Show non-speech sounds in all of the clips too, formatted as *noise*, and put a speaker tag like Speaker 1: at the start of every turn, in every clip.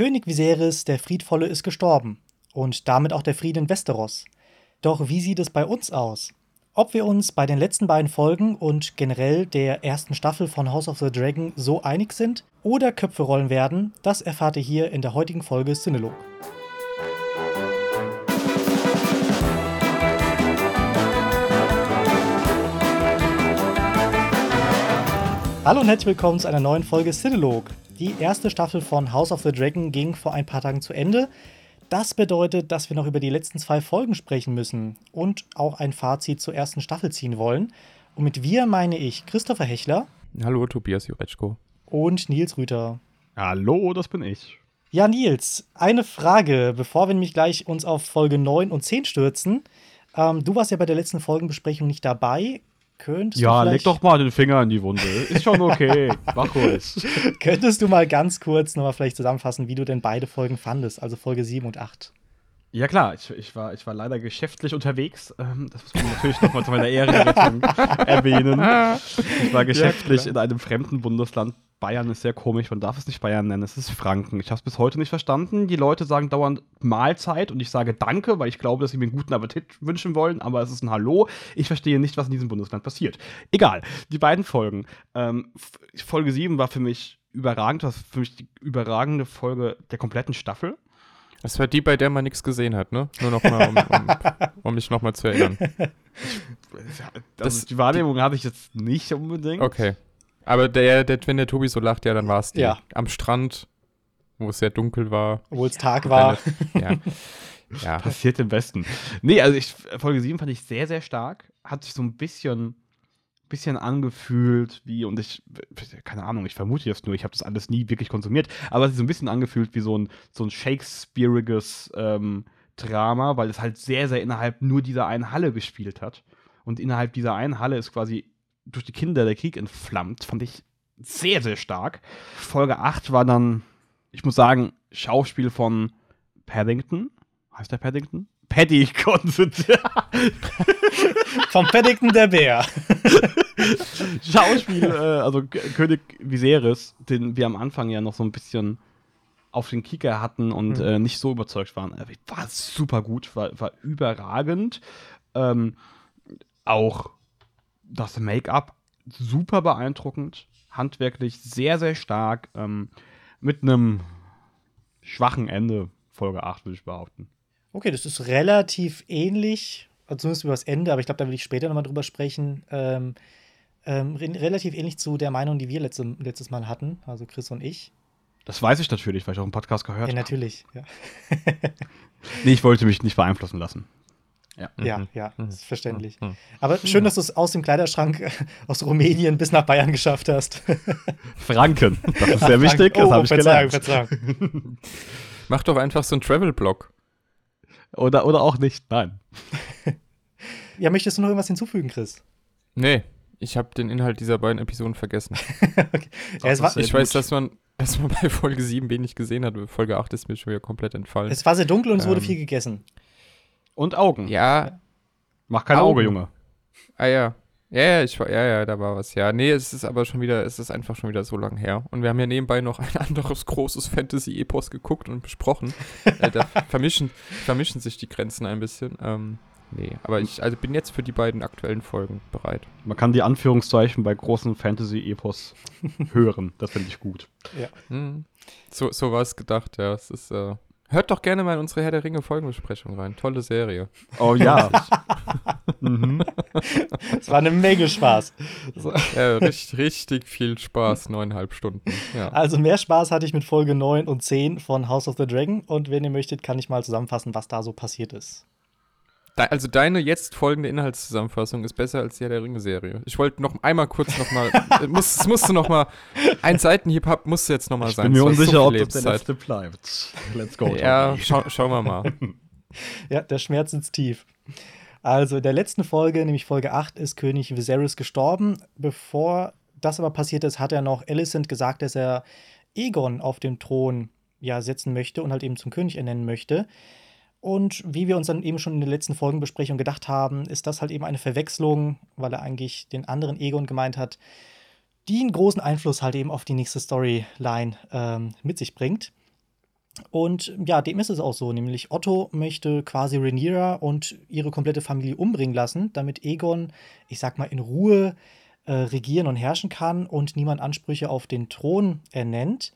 Speaker 1: König Viserys, der Friedvolle, ist gestorben. Und damit auch der Frieden in Westeros. Doch wie sieht es bei uns aus? Ob wir uns bei den letzten beiden Folgen und generell der ersten Staffel von House of the Dragon so einig sind oder Köpfe rollen werden, das erfahrt ihr hier in der heutigen Folge Cinelog. Hallo und herzlich willkommen zu einer neuen Folge Cinelog. Die erste Staffel von House of the Dragon ging vor ein paar Tagen zu Ende. Das bedeutet, dass wir noch über die letzten zwei Folgen sprechen müssen und auch ein Fazit zur ersten Staffel ziehen wollen. Und mit wir meine ich Christopher Hechler.
Speaker 2: Hallo, Tobias Jureczko.
Speaker 1: Und Nils Rüter.
Speaker 3: Hallo, das bin ich.
Speaker 1: Ja, Nils, eine Frage, bevor wir nämlich gleich uns auf Folge 9 und 10 stürzen. Ähm, du warst ja bei der letzten Folgenbesprechung nicht dabei. Könntest
Speaker 3: ja, leg doch mal den Finger in die Wunde. Ist schon okay. *laughs* Mach ruhig.
Speaker 1: Könntest du mal ganz kurz nochmal vielleicht zusammenfassen, wie du denn beide Folgen fandest, also Folge 7 und 8?
Speaker 3: Ja klar, ich, ich, war, ich war leider geschäftlich unterwegs. Ähm, das muss man natürlich nochmal zu meiner Ehrenrettung *laughs* erwähnen. Ich war geschäftlich ja, in einem fremden Bundesland. Bayern ist sehr komisch, man darf es nicht Bayern nennen, es ist Franken. Ich habe es bis heute nicht verstanden. Die Leute sagen dauernd Mahlzeit und ich sage Danke, weil ich glaube, dass sie mir einen guten Appetit wünschen wollen, aber es ist ein Hallo. Ich verstehe nicht, was in diesem Bundesland passiert. Egal, die beiden Folgen. Ähm, Folge 7 war für mich überragend, das war für mich die überragende Folge der kompletten Staffel.
Speaker 2: Das war die, bei der man nichts gesehen hat, ne? Nur noch mal, um, um, *laughs* um mich nochmal zu erinnern.
Speaker 3: das, die Wahrnehmung hatte ich jetzt nicht unbedingt.
Speaker 2: Okay. Aber der, der, wenn der Tobi so lacht, ja, dann war es die. Ja. Am Strand, wo es sehr dunkel war.
Speaker 1: Obwohl es Tag war.
Speaker 3: ja. *laughs* ja. Passiert im Besten. Nee, also ich, Folge 7 fand ich sehr, sehr stark. Hat sich so ein bisschen bisschen angefühlt wie, und ich, keine Ahnung, ich vermute jetzt nur, ich habe das alles nie wirklich konsumiert, aber es ist so ein bisschen angefühlt wie so ein, so ein Shakespeareiges ähm, Drama, weil es halt sehr, sehr innerhalb nur dieser einen Halle gespielt hat. Und innerhalb dieser einen Halle ist quasi durch die Kinder der Krieg entflammt. Fand ich sehr, sehr stark. Folge 8 war dann, ich muss sagen, Schauspiel von Paddington. Heißt der Paddington? Paddy Considine. *laughs*
Speaker 1: Vom Paddington der Bär. *laughs*
Speaker 3: Schauspiel, äh, also König Viserys, den wir am Anfang ja noch so ein bisschen auf den Kicker hatten und mhm. äh, nicht so überzeugt waren. War super gut, war, war überragend. Ähm, auch das Make-up super beeindruckend, handwerklich sehr, sehr stark, ähm, mit einem schwachen Ende, Folge 8, würde ich behaupten.
Speaker 1: Okay, das ist relativ ähnlich, also zumindest über das Ende, aber ich glaube, da will ich später nochmal drüber sprechen. Ähm, ähm, relativ ähnlich zu der Meinung, die wir letzte, letztes Mal hatten, also Chris und ich.
Speaker 3: Das weiß ich natürlich, weil ich auch im Podcast gehört habe.
Speaker 1: Ja, natürlich, ja. *laughs*
Speaker 3: nee, ich wollte mich nicht beeinflussen lassen.
Speaker 1: Ja, ja, mhm. ja mhm. ist verständlich. Mhm. Aber schön, dass du es aus dem Kleiderschrank *laughs* aus Rumänien bis nach Bayern geschafft hast. *laughs*
Speaker 3: Franken, das ist sehr wichtig, das oh, habe ich Verzeihung, gelernt.
Speaker 2: Verzeihung. Mach doch einfach so einen Travel-Blog.
Speaker 3: Oder, oder auch nicht, nein. *laughs*
Speaker 1: ja, möchtest du noch irgendwas hinzufügen, Chris?
Speaker 2: Nee, ich habe den Inhalt dieser beiden Episoden vergessen. *laughs* okay. ja, war, ich weiß, dass man, dass man bei Folge 7 wenig gesehen hat. Folge 8 ist mir schon wieder komplett entfallen.
Speaker 1: Es war sehr dunkel und es ähm, wurde viel gegessen.
Speaker 3: Und Augen.
Speaker 2: Ja.
Speaker 3: Mach kein Augen. Auge, Junge.
Speaker 2: Ah ja. Ja, ja, ich, ja, ja, da war was. Ja, nee, es ist aber schon wieder, es ist einfach schon wieder so lang her. Und wir haben ja nebenbei noch ein *laughs* anderes großes Fantasy-Epos geguckt und besprochen. äh, da *laughs* vermischen, vermischen sich die Grenzen ein bisschen. Ähm, nee, aber ich also bin jetzt für die beiden aktuellen Folgen bereit.
Speaker 3: Man kann die Anführungszeichen bei großen Fantasy-Epos *laughs* hören. Das finde ich gut.
Speaker 2: Ja. Hm. So, so war es gedacht, ja. Es ist, äh, Hört doch gerne mal in unsere Herr der Ringe Folgenbesprechung rein. Tolle Serie.
Speaker 3: Oh ja. *laughs*
Speaker 1: mhm. Es war eine Menge Spaß.
Speaker 2: So. Ja, richtig, richtig viel Spaß, neuneinhalb Stunden. Ja.
Speaker 1: Also mehr Spaß hatte ich mit Folge 9 und 10 von House of the Dragon. Und wenn ihr möchtet, kann ich mal zusammenfassen, was da so passiert ist
Speaker 2: also deine jetzt folgende Inhaltszusammenfassung ist besser als die der Ringe-Serie. Ich wollte noch einmal kurz noch mal, *laughs* muss, es musste noch mal, ein Seitenhieb musste jetzt noch mal sein.
Speaker 3: Ich bin mir unsicher, so ob das der letzte bleibt.
Speaker 2: Let's go. Ja, schau, schauen wir mal. *laughs*
Speaker 1: ja, der Schmerz sitzt tief. Also in der letzten Folge, nämlich Folge 8, ist König Viserys gestorben. Bevor das aber passiert ist, hat er noch Alicent gesagt, dass er Egon auf dem Thron ja, setzen möchte und halt eben zum König ernennen möchte. Und wie wir uns dann eben schon in der letzten Folgenbesprechung gedacht haben, ist das halt eben eine Verwechslung, weil er eigentlich den anderen Egon gemeint hat, die einen großen Einfluss halt eben auf die nächste Storyline ähm, mit sich bringt. Und ja, dem ist es auch so, nämlich Otto möchte quasi Rhaenyra und ihre komplette Familie umbringen lassen, damit Egon, ich sag mal, in Ruhe äh, regieren und herrschen kann und niemand Ansprüche auf den Thron ernennt.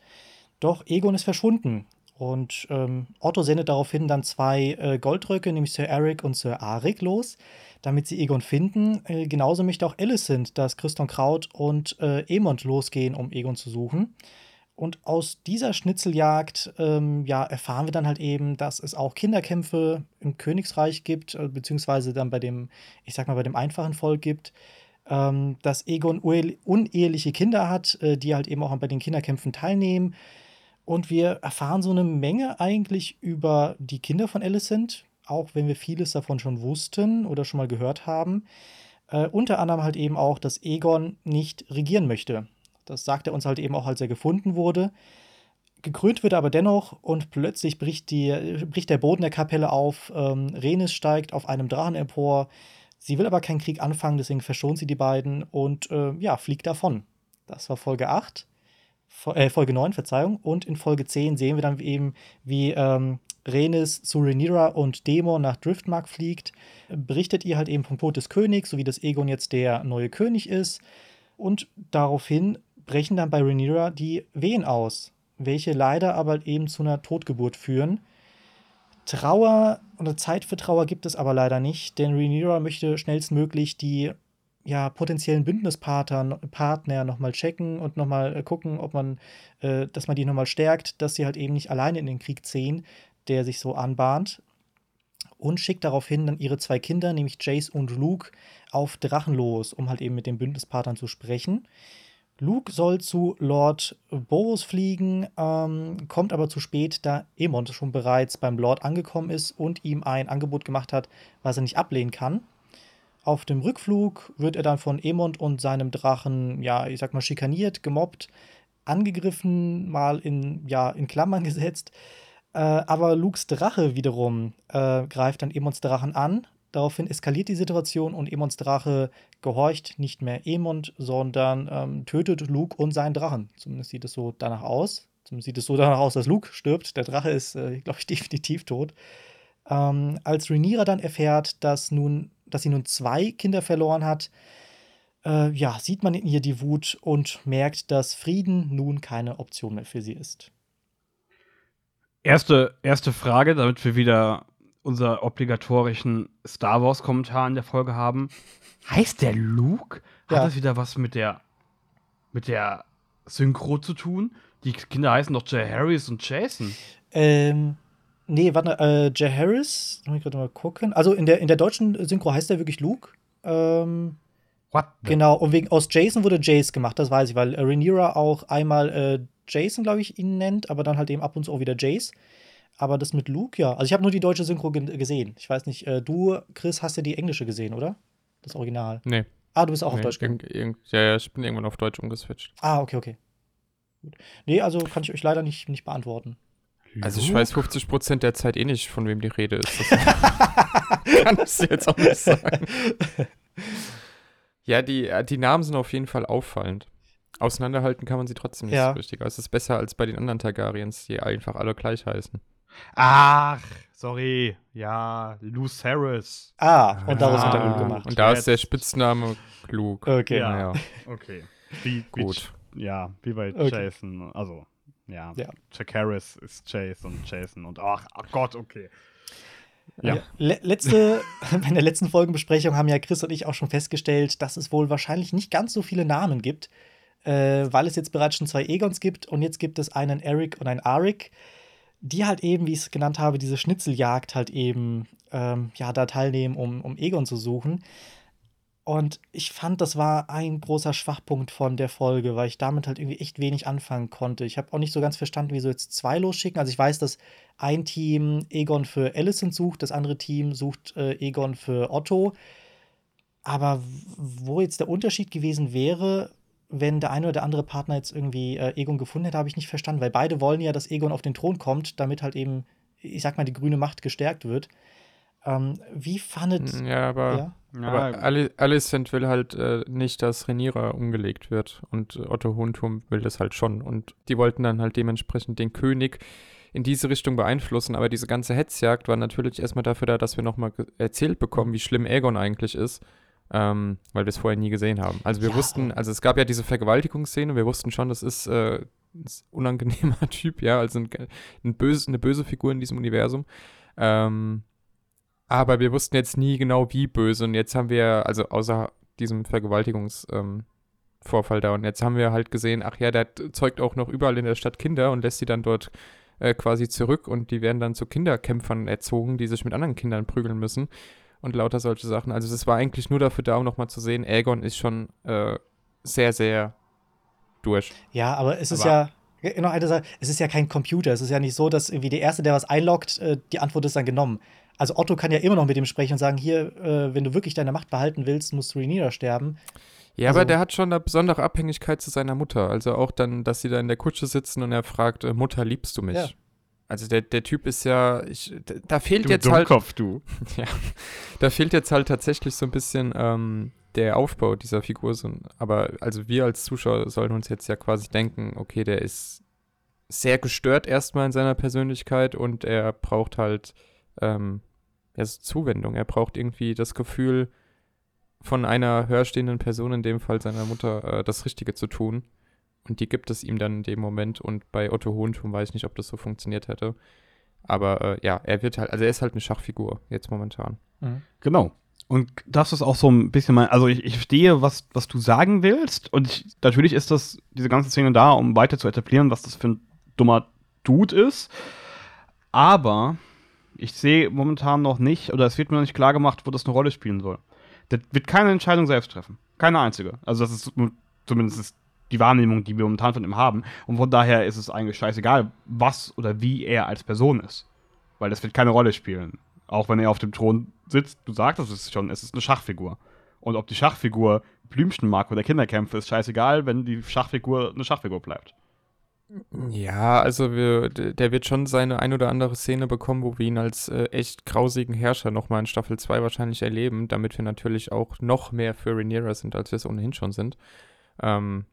Speaker 1: Doch Egon ist verschwunden. Und ähm, Otto sendet daraufhin dann zwei äh, Goldröcke, nämlich Sir Eric und Sir Arik, los, damit sie Egon finden. Äh, genauso möchte auch Alicent, dass Christian Kraut und äh, Emond losgehen, um Egon zu suchen. Und aus dieser Schnitzeljagd ähm, ja, erfahren wir dann halt eben, dass es auch Kinderkämpfe im Königsreich gibt, äh, beziehungsweise dann bei dem, ich sag mal, bei dem einfachen Volk gibt, ähm, dass Egon uneheliche Kinder hat, äh, die halt eben auch bei den Kinderkämpfen teilnehmen. Und wir erfahren so eine Menge eigentlich über die Kinder von Alicent, auch wenn wir vieles davon schon wussten oder schon mal gehört haben. Äh, unter anderem halt eben auch, dass Egon nicht regieren möchte. Das sagt er uns halt eben auch, als er gefunden wurde. Gekrönt wird er aber dennoch und plötzlich bricht, die, bricht der Boden der Kapelle auf. Ähm, Renis steigt auf einem Drachen empor. Sie will aber keinen Krieg anfangen, deswegen verschont sie die beiden und äh, ja, fliegt davon. Das war Folge 8. Äh, Folge 9, Verzeihung. Und in Folge 10 sehen wir dann eben, wie ähm, Rhaenys zu Rhaenyra und Dämon nach Driftmark fliegt. Berichtet ihr halt eben vom Tod des Königs, sowie dass Egon jetzt der neue König ist. Und daraufhin brechen dann bei Rhaenyra die Wehen aus, welche leider aber eben zu einer Totgeburt führen. Trauer oder Zeit für Trauer gibt es aber leider nicht, denn Rhaenyra möchte schnellstmöglich die ja, potenziellen Bündnispartner Partner nochmal checken und nochmal äh, gucken, ob man, äh, dass man die nochmal stärkt, dass sie halt eben nicht alleine in den Krieg ziehen, der sich so anbahnt. Und schickt daraufhin dann ihre zwei Kinder, nämlich Jace und Luke, auf Drachen los, um halt eben mit den Bündnispartnern zu sprechen. Luke soll zu Lord Boros fliegen, ähm, kommt aber zu spät, da Emond schon bereits beim Lord angekommen ist und ihm ein Angebot gemacht hat, was er nicht ablehnen kann. Auf dem Rückflug wird er dann von Emond und seinem Drachen, ja, ich sag mal, schikaniert, gemobbt, angegriffen, mal in, ja, in Klammern *laughs* gesetzt. Äh, aber Lukes Drache wiederum äh, greift dann Emonds Drachen an, Daraufhin eskaliert die Situation und Emons Drache gehorcht nicht mehr Emond, sondern ähm, tötet Luke und seinen Drachen. Zumindest sieht es so danach aus. Zumindest sieht es so danach aus, dass Luke stirbt. Der Drache ist, äh, *laughs* glaube ich, definitiv tot. Ähm, als Rhaenyra dann erfährt, dass, nun, dass sie nun zwei Kinder verloren hat, äh, ja, sieht man in ihr die Wut und merkt, dass Frieden nun keine Option mehr für sie ist.
Speaker 3: Erste, erste Frage, damit wir wieder unser obligatorischen Star Wars-Kommentar in der Folge haben. Heißt der Luke? Hat ja. das wieder was mit der, mit der Synchro zu tun? Die Kinder heißen doch Jay Harris und Jason.
Speaker 1: Ähm, nee, warte, äh, Jay Harris, muss ich gerade mal gucken. Also in der, in der deutschen Synchro heißt der wirklich Luke. Ähm, What? Genau, und wegen aus Jason wurde Jace gemacht, das weiß ich, weil Rhaenyra auch einmal äh, Jason, glaube ich, ihn nennt, aber dann halt eben ab und zu auch wieder Jace. Aber das mit Luke, ja. Also ich habe nur die deutsche Synchro gesehen. Ich weiß nicht, äh, du, Chris, hast ja die englische gesehen, oder? Das Original.
Speaker 2: Nee.
Speaker 1: Ah, du bist auch
Speaker 2: nee,
Speaker 1: auf Deutsch
Speaker 2: gegangen. Ja, ja, ich bin irgendwann auf Deutsch umgeswitcht.
Speaker 1: Ah, okay, okay. Gut. Nee, also kann ich euch leider nicht, nicht beantworten.
Speaker 2: Also ich weiß 50% der Zeit eh nicht, von wem die Rede ist. *laughs* kann ich jetzt auch nicht sagen. ja, die, äh, die Namen sind auf jeden Fall auffallend. Auseinanderhalten kann man sie trotzdem nicht ja. so richtig. Aber es ist besser als bei den anderen Targaryens, die einfach alle gleich heißen.
Speaker 3: Ach, sorry. Ja, Luce Harris.
Speaker 1: Ah, und daraus ah, hat er gemacht.
Speaker 2: Und da ist der Spitzname klug.
Speaker 1: Okay.
Speaker 3: Ja, ja. okay. Wie, Gut. Wie, ja, wie bei okay. Jason. Also, ja. ja. Jack Harris ist Chase und Jason und ach, ach Gott, okay.
Speaker 1: Ja. Le letzte, *laughs* in der letzten Folgenbesprechung haben ja Chris und ich auch schon festgestellt, dass es wohl wahrscheinlich nicht ganz so viele Namen gibt, äh, weil es jetzt bereits schon zwei Egons gibt und jetzt gibt es einen Eric und einen Arik die halt eben, wie ich es genannt habe, diese Schnitzeljagd halt eben, ähm, ja, da teilnehmen, um, um Egon zu suchen. Und ich fand, das war ein großer Schwachpunkt von der Folge, weil ich damit halt irgendwie echt wenig anfangen konnte. Ich habe auch nicht so ganz verstanden, wieso jetzt zwei losschicken. Also ich weiß, dass ein Team Egon für Alicent sucht, das andere Team sucht äh, Egon für Otto. Aber wo jetzt der Unterschied gewesen wäre, wenn der eine oder der andere Partner jetzt irgendwie äh, Egon gefunden hätte, habe ich nicht verstanden, weil beide wollen ja, dass Egon auf den Thron kommt, damit halt eben, ich sag mal, die grüne Macht gestärkt wird. Ähm, wie fandet.
Speaker 2: Ja, aber, ja? aber Alicent will halt äh, nicht, dass Rhaenyra umgelegt wird und Otto Hohenturm will das halt schon. Und die wollten dann halt dementsprechend den König in diese Richtung beeinflussen. Aber diese ganze Hetzjagd war natürlich erstmal dafür da, dass wir nochmal erzählt bekommen, wie schlimm Aegon eigentlich ist. Ähm, weil wir es vorher nie gesehen haben. Also wir ja. wussten, also es gab ja diese Vergewaltigungsszene, wir wussten schon, das ist äh, ein unangenehmer *laughs* Typ, ja, also ein, ein böse, eine böse Figur in diesem Universum. Ähm, aber wir wussten jetzt nie genau, wie böse. Und jetzt haben wir, also außer diesem Vergewaltigungsvorfall ähm, da, und jetzt haben wir halt gesehen, ach ja, der zeugt auch noch überall in der Stadt Kinder und lässt sie dann dort äh, quasi zurück und die werden dann zu Kinderkämpfern erzogen, die sich mit anderen Kindern prügeln müssen und lauter solche Sachen. Also es war eigentlich nur dafür da, um nochmal zu sehen, Aegon ist schon äh, sehr, sehr durch.
Speaker 1: Ja, aber es ist aber ja, noch eine Sache, es ist ja kein Computer. Es ist ja nicht so, dass irgendwie der Erste, der was einloggt, äh, die Antwort ist dann genommen. Also Otto kann ja immer noch mit ihm sprechen und sagen, hier, äh, wenn du wirklich deine Macht behalten willst, musst du Rhaenyra sterben.
Speaker 2: Ja, also, aber der hat schon eine besondere Abhängigkeit zu seiner Mutter. Also auch dann, dass sie da in der Kutsche sitzen und er fragt, äh, Mutter, liebst du mich? Ja. Also der, der Typ ist ja, ich, da fehlt
Speaker 3: du
Speaker 2: jetzt halt.
Speaker 3: Dummkopf, du. *laughs*
Speaker 2: ja, da fehlt jetzt halt tatsächlich so ein bisschen ähm, der Aufbau dieser Figur. So, aber also wir als Zuschauer sollen uns jetzt ja quasi denken, okay, der ist sehr gestört erstmal in seiner Persönlichkeit und er braucht halt ähm, ja, so Zuwendung. Er braucht irgendwie das Gefühl von einer hörstehenden Person, in dem Fall seiner Mutter, äh, das Richtige zu tun. Und die gibt es ihm dann in dem Moment. Und bei Otto Hohentum weiß ich nicht, ob das so funktioniert hätte. Aber äh, ja, er wird halt, also er ist halt eine Schachfigur jetzt momentan.
Speaker 3: Mhm. Genau. Und das ist auch so ein bisschen mein, also ich, ich verstehe, was, was du sagen willst. Und ich, natürlich ist das, diese ganze Szene da, um weiter zu etablieren, was das für ein dummer Dude ist. Aber ich sehe momentan noch nicht, oder es wird mir noch nicht klar gemacht, wo das eine Rolle spielen soll. Der wird keine Entscheidung selbst treffen. Keine einzige. Also das ist zumindest die Wahrnehmung, die wir momentan von ihm haben. Und von daher ist es eigentlich scheißegal, was oder wie er als Person ist. Weil das wird keine Rolle spielen. Auch wenn er auf dem Thron sitzt, du sagst es schon, es ist eine Schachfigur. Und ob die Schachfigur Blümchen mag oder Kinderkämpfe, ist scheißegal, wenn die Schachfigur eine Schachfigur bleibt.
Speaker 2: Ja, also wir, der wird schon seine ein oder andere Szene bekommen, wo wir ihn als äh, echt grausigen Herrscher nochmal in Staffel 2 wahrscheinlich erleben, damit wir natürlich auch noch mehr für Rhaenyra sind, als wir es ohnehin schon sind. Ähm,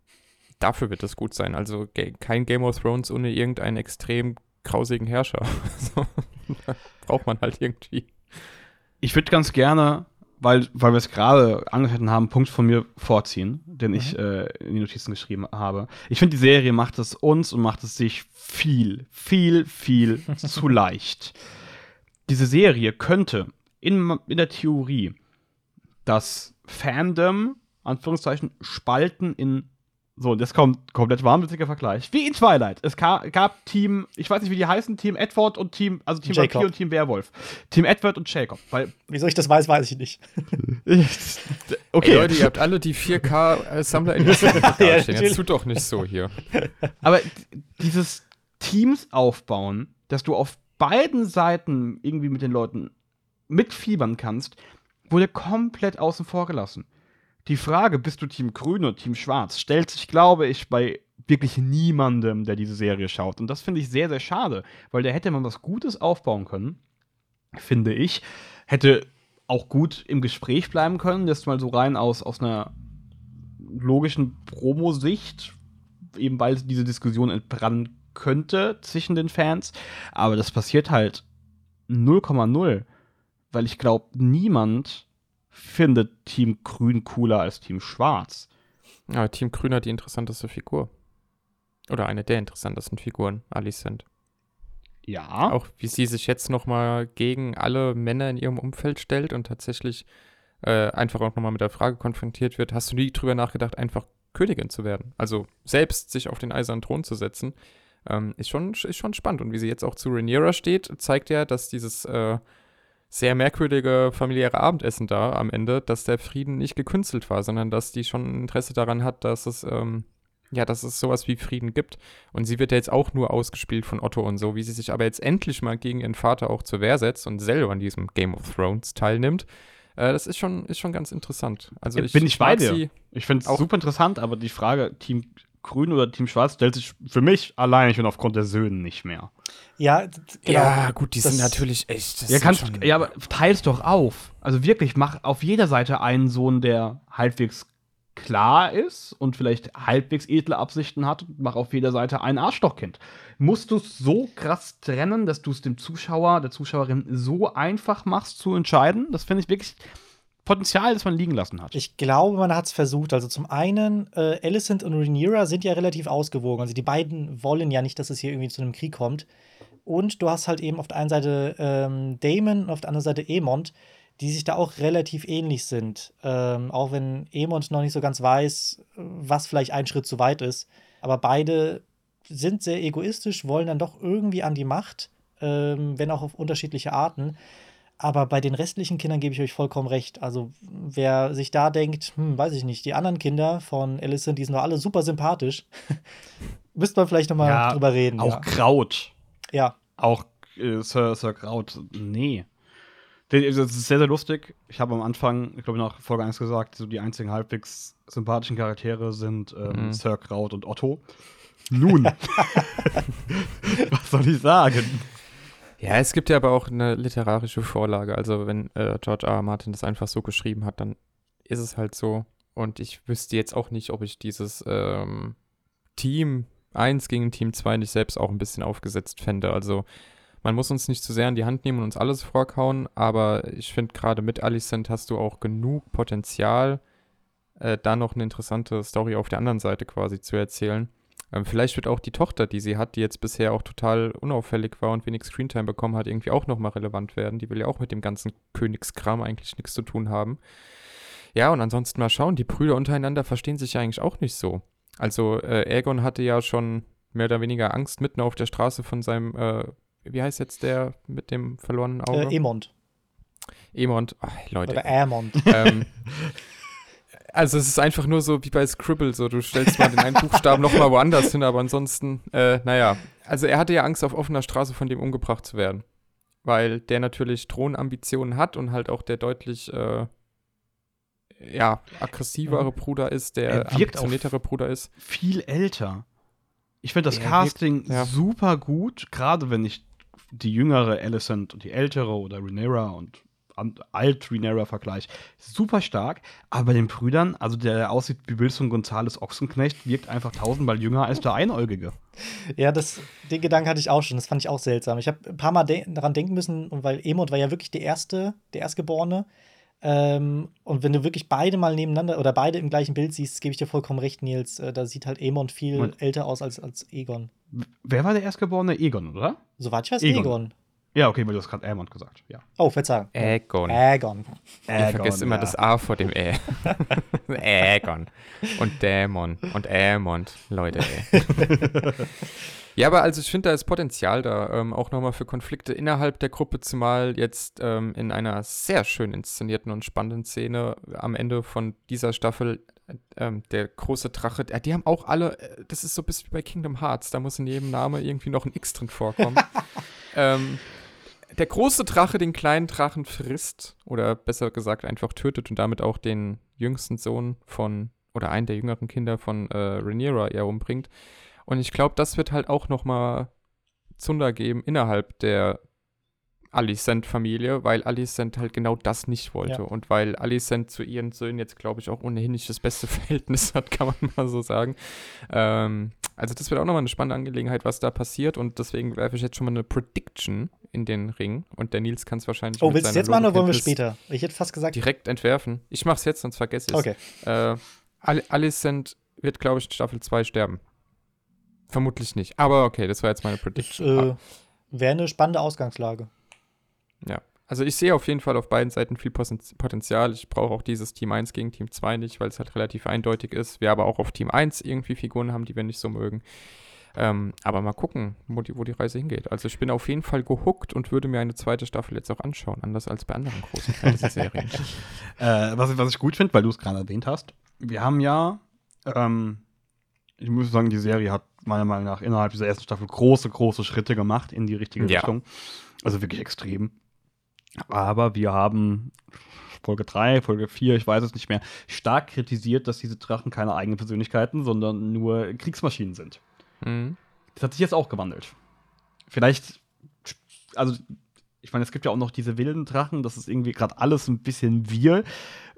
Speaker 2: dafür wird es gut sein. Also kein Game of Thrones ohne irgendeinen extrem grausigen Herrscher. *laughs* *laughs* braucht man halt irgendwie.
Speaker 3: Ich würde ganz gerne weil, weil wir es gerade angeschnitten haben, einen Punkt von mir vorziehen, den mhm. ich äh, in die Notizen geschrieben habe. Ich finde, die Serie macht es uns und macht es sich viel, viel, viel *laughs* zu leicht. Diese Serie könnte in, in der Theorie das Fandom, Anführungszeichen, spalten in so, und jetzt kommt komplett wahnwitziger Vergleich. Wie in Twilight. Es gab Team, ich weiß nicht, wie die heißen, Team Edward und Team, also Team Jacob. Vampir und Team Werwolf. Team Edward und Jacob. Weil
Speaker 1: Wieso ich das weiß, weiß ich nicht. *laughs*
Speaker 2: okay. Ey, Leute, ihr habt alle die 4K-Sammler in *laughs* ja, Jetzt tut doch nicht so hier.
Speaker 3: Aber dieses Teams aufbauen, dass du auf beiden Seiten irgendwie mit den Leuten mitfiebern kannst, wurde komplett außen vor gelassen die Frage, bist du Team Grün oder Team Schwarz, stellt sich, glaube ich, bei wirklich niemandem, der diese Serie schaut. Und das finde ich sehr, sehr schade, weil da hätte man was Gutes aufbauen können, finde ich. Hätte auch gut im Gespräch bleiben können, das mal so rein aus, aus einer logischen Promo-Sicht, eben weil diese Diskussion entbrennen könnte zwischen den Fans. Aber das passiert halt 0,0, weil ich glaube, niemand findet Team Grün cooler als Team Schwarz.
Speaker 2: Ja, Team Grün hat die interessanteste Figur. Oder eine der interessantesten Figuren, Alicent.
Speaker 3: Ja.
Speaker 2: Auch wie sie sich jetzt nochmal gegen alle Männer in ihrem Umfeld stellt und tatsächlich äh, einfach auch nochmal mit der Frage konfrontiert wird, hast du nie drüber nachgedacht, einfach Königin zu werden? Also selbst sich auf den eisernen Thron zu setzen, ähm, ist, schon, ist schon spannend. Und wie sie jetzt auch zu Rhaenyra steht, zeigt ja, dass dieses äh, sehr merkwürdige familiäre Abendessen da am Ende, dass der Frieden nicht gekünstelt war, sondern dass die schon Interesse daran hat, dass es, ähm, ja, dass es sowas wie Frieden gibt. Und sie wird ja jetzt auch nur ausgespielt von Otto und so, wie sie sich aber jetzt endlich mal gegen ihren Vater auch zur Wehr setzt und selber an diesem Game of Thrones teilnimmt. Äh, das ist schon, ist schon ganz interessant. Also ich
Speaker 3: bin ich bei dir. Ich finde es super interessant, aber die Frage, Team Grün oder Team Schwarz stellt sich für mich allein schon aufgrund der Söhne nicht mehr.
Speaker 1: Ja,
Speaker 2: genau. Ja, gut, die das sind natürlich echt.
Speaker 3: Ja, kannst, ja, aber teils doch auf. Also wirklich, mach auf jeder Seite einen Sohn, der halbwegs klar ist und vielleicht halbwegs edle Absichten hat, mach auf jeder Seite ein Arschlochkind. Musst du es so krass trennen, dass du es dem Zuschauer, der Zuschauerin so einfach machst zu entscheiden? Das finde ich wirklich Potenzial, das man liegen lassen hat.
Speaker 1: Ich glaube, man hat es versucht. Also zum einen, äh, Alicent und Rhaenyra sind ja relativ ausgewogen. Also die beiden wollen ja nicht, dass es hier irgendwie zu einem Krieg kommt. Und du hast halt eben auf der einen Seite ähm, Damon und auf der anderen Seite Emond, die sich da auch relativ ähnlich sind. Ähm, auch wenn Emond noch nicht so ganz weiß, was vielleicht ein Schritt zu weit ist. Aber beide sind sehr egoistisch, wollen dann doch irgendwie an die Macht, ähm, wenn auch auf unterschiedliche Arten. Aber bei den restlichen Kindern gebe ich euch vollkommen recht. Also, wer sich da denkt, hm, weiß ich nicht, die anderen Kinder von Alicent, die sind doch alle super sympathisch. *laughs* Müsste man vielleicht nochmal ja, drüber reden.
Speaker 3: Auch ja. Kraut.
Speaker 1: Ja.
Speaker 3: Auch äh, Sir, Sir Kraut. Nee. Das ist sehr, sehr lustig. Ich habe am Anfang, ich glaube nach Folge 1 gesagt, so die einzigen halbwegs sympathischen Charaktere sind ähm, mhm. Sir Kraut und Otto. Nun, *laughs* was soll ich sagen?
Speaker 2: Ja, es gibt ja aber auch eine literarische Vorlage. Also wenn äh, George R. R. Martin das einfach so geschrieben hat, dann ist es halt so. Und ich wüsste jetzt auch nicht, ob ich dieses ähm, Team 1 gegen Team 2 nicht selbst auch ein bisschen aufgesetzt fände. Also man muss uns nicht zu sehr in die Hand nehmen und uns alles vorkauen, aber ich finde gerade mit Alicent hast du auch genug Potenzial, äh, da noch eine interessante Story auf der anderen Seite quasi zu erzählen. Ähm, vielleicht wird auch die Tochter, die sie hat, die jetzt bisher auch total unauffällig war und wenig Screentime bekommen hat, irgendwie auch nochmal relevant werden. Die will ja auch mit dem ganzen Königskram eigentlich nichts zu tun haben. Ja, und ansonsten mal schauen, die Brüder untereinander verstehen sich ja eigentlich auch nicht so. Also äh, Aegon hatte ja schon mehr oder weniger Angst mitten auf der Straße von seinem, äh, wie heißt jetzt der mit dem verlorenen Auge?
Speaker 1: Äh, Emond.
Speaker 2: Emond, Ach, Leute.
Speaker 1: Oder Aemond. Ähm, *laughs*
Speaker 2: Also es ist einfach nur so wie bei Scribble, so du stellst mal den einen Buchstaben nochmal woanders hin, aber ansonsten, äh, naja. Also er hatte ja Angst, auf offener Straße von dem umgebracht zu werden. Weil der natürlich Thronambitionen hat und halt auch der deutlich, äh, ja, aggressivere Bruder ist, der ambitioniertere Bruder ist.
Speaker 3: Viel älter. Ich finde das der Casting wirkt, ja. super gut, gerade wenn ich die jüngere Alicent und die ältere oder Rhaenyra und Alt-Renera-Vergleich. Super stark, aber bei den Brüdern, also der aussieht wie Wilson Gonzales Ochsenknecht, wirkt einfach tausendmal jünger als der Einäugige.
Speaker 1: Ja, das, den Gedanken hatte ich auch schon. Das fand ich auch seltsam. Ich habe ein paar Mal de daran denken müssen, weil Emot war ja wirklich der erste, der Erstgeborene. Ähm, und wenn du wirklich beide mal nebeneinander oder beide im gleichen Bild siehst, gebe ich dir vollkommen recht, Nils. Äh, da sieht halt Emond viel Moment. älter aus als, als Egon.
Speaker 3: Wer war der Erstgeborene? Egon, oder?
Speaker 1: Soweit ich weiß, Egon. Egon.
Speaker 3: Ja, okay, weil du hast gerade Aemon gesagt, ja.
Speaker 1: Oh, Verzeihung.
Speaker 2: Aegon.
Speaker 1: Aegon.
Speaker 2: Ich vergesse immer ja. das A vor dem Ä. *laughs* Aegon. Und Dämon. Und Aemond. Leute, ey. *laughs* ja, aber also ich finde, da ist Potenzial da, ähm, auch nochmal für Konflikte innerhalb der Gruppe, zumal jetzt ähm, in einer sehr schön inszenierten und spannenden Szene am Ende von dieser Staffel ähm, der große Drache, äh, die haben auch alle, äh, das ist so ein bisschen wie bei Kingdom Hearts, da muss in jedem Name irgendwie noch ein X drin vorkommen. *laughs* ähm, der große Drache den kleinen Drachen frisst oder besser gesagt einfach tötet und damit auch den jüngsten Sohn von oder einen der jüngeren Kinder von äh, Rhaenyra eher umbringt. Und ich glaube, das wird halt auch noch mal Zunder geben innerhalb der Alicent-Familie, weil Alicent halt genau das nicht wollte. Ja. Und weil Alicent zu ihren Söhnen jetzt, glaube ich, auch ohnehin nicht das beste *laughs* Verhältnis hat, kann man mal so sagen. Ähm, also das wird auch nochmal eine spannende Angelegenheit, was da passiert. Und deswegen werfe ich jetzt schon mal eine Prediction in den Ring. Und der Nils kann es wahrscheinlich.
Speaker 1: Oh, willst du es jetzt machen oder wollen wir später? Ich hätte fast gesagt.
Speaker 2: Direkt entwerfen. Ich mache es jetzt, sonst vergesse ich es.
Speaker 1: Okay.
Speaker 2: Äh, Al Alicent wird, glaube ich, in Staffel 2 sterben. Vermutlich nicht. Aber okay, das war jetzt meine Prediction.
Speaker 1: Äh, Wäre eine spannende Ausgangslage.
Speaker 2: Ja. Also ich sehe auf jeden Fall auf beiden Seiten viel Potenzial. Ich brauche auch dieses Team 1 gegen Team 2 nicht, weil es halt relativ eindeutig ist. Wir aber auch auf Team 1 irgendwie Figuren haben, die wir nicht so mögen. Ähm, aber mal gucken, wo die, wo die Reise hingeht. Also ich bin auf jeden Fall gehuckt und würde mir eine zweite Staffel jetzt auch anschauen, anders als bei anderen großen Fantasy-Serien. *laughs*
Speaker 3: äh, was, was ich gut finde, weil du es gerade erwähnt hast, wir haben ja, ähm, ich muss sagen, die Serie hat meiner Meinung nach innerhalb dieser ersten Staffel große, große Schritte gemacht in die richtige ja. Richtung. Also wirklich extrem. Aber wir haben Folge 3, Folge 4, ich weiß es nicht mehr, stark kritisiert, dass diese Drachen keine eigenen Persönlichkeiten, sondern nur Kriegsmaschinen sind. Mhm. Das hat sich jetzt auch gewandelt. Vielleicht, also, ich meine, es gibt ja auch noch diese wilden Drachen, das ist irgendwie gerade alles ein bisschen wir,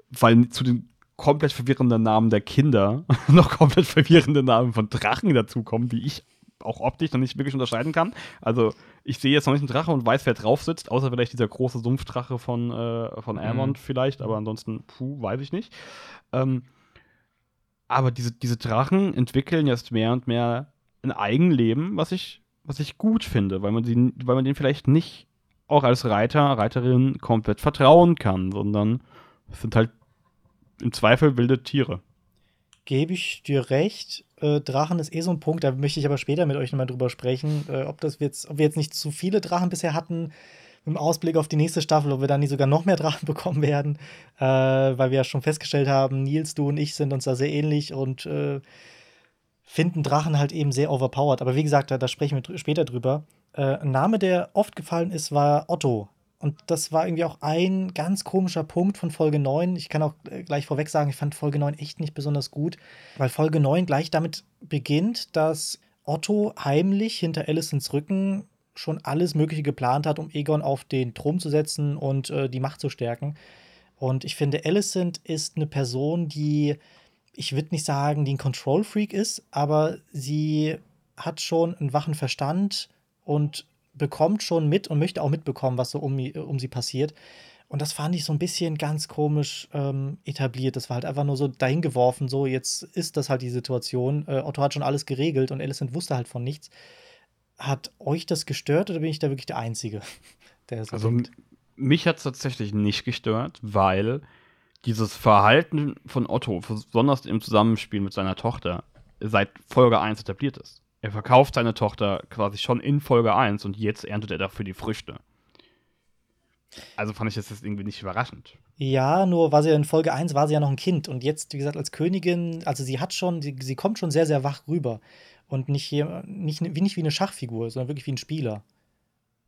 Speaker 3: weil zu den komplett verwirrende Namen der Kinder *laughs* noch komplett verwirrende Namen von Drachen dazukommen, die ich auch optisch noch nicht wirklich unterscheiden kann. Also ich sehe jetzt noch nicht einen Drache und weiß, wer drauf sitzt, außer vielleicht dieser große Sumpfdrache von, äh, von Aemond mhm. vielleicht, aber ansonsten, puh, weiß ich nicht. Ähm, aber diese, diese Drachen entwickeln jetzt mehr und mehr ein Eigenleben, was ich, was ich gut finde, weil man, die, weil man denen vielleicht nicht auch als Reiter, Reiterin komplett vertrauen kann, sondern es sind halt im Zweifel wilde Tiere.
Speaker 1: Gebe ich dir recht. Äh, Drachen ist eh so ein Punkt, da möchte ich aber später mit euch nochmal drüber sprechen, äh, ob, das jetzt, ob wir jetzt nicht zu viele Drachen bisher hatten im Ausblick auf die nächste Staffel, ob wir dann nicht sogar noch mehr Drachen *laughs* bekommen werden, äh, weil wir ja schon festgestellt haben, Nils, du und ich sind uns da sehr ähnlich und äh, finden Drachen halt eben sehr overpowered. Aber wie gesagt, da, da sprechen wir dr später drüber. Äh, ein Name, der oft gefallen ist, war Otto. Und das war irgendwie auch ein ganz komischer Punkt von Folge 9. Ich kann auch äh, gleich vorweg sagen, ich fand Folge 9 echt nicht besonders gut, weil Folge 9 gleich damit beginnt, dass Otto heimlich hinter Alicents Rücken schon alles Mögliche geplant hat, um Egon auf den Thron zu setzen und äh, die Macht zu stärken. Und ich finde, Alicent ist eine Person, die, ich würde nicht sagen, die ein Control-Freak ist, aber sie hat schon einen wachen Verstand und bekommt schon mit und möchte auch mitbekommen, was so um, um sie passiert. Und das fand ich so ein bisschen ganz komisch ähm, etabliert. Das war halt einfach nur so dahingeworfen, so jetzt ist das halt die Situation. Äh, Otto hat schon alles geregelt und Alicent wusste halt von nichts. Hat euch das gestört oder bin ich da wirklich der Einzige, *laughs*
Speaker 3: der so Also denkt? mich hat es tatsächlich nicht gestört, weil dieses Verhalten von Otto, besonders im Zusammenspiel mit seiner Tochter, seit Folge 1 etabliert ist. Er verkauft seine Tochter quasi schon in Folge 1 und jetzt erntet er dafür die Früchte. Also fand ich das jetzt irgendwie nicht überraschend.
Speaker 1: Ja, nur war sie in Folge 1 war sie ja noch ein Kind und jetzt, wie gesagt, als Königin, also sie hat schon, sie, sie kommt schon sehr, sehr wach rüber. Und nicht, hier, nicht, nicht wie eine Schachfigur, sondern wirklich wie ein Spieler.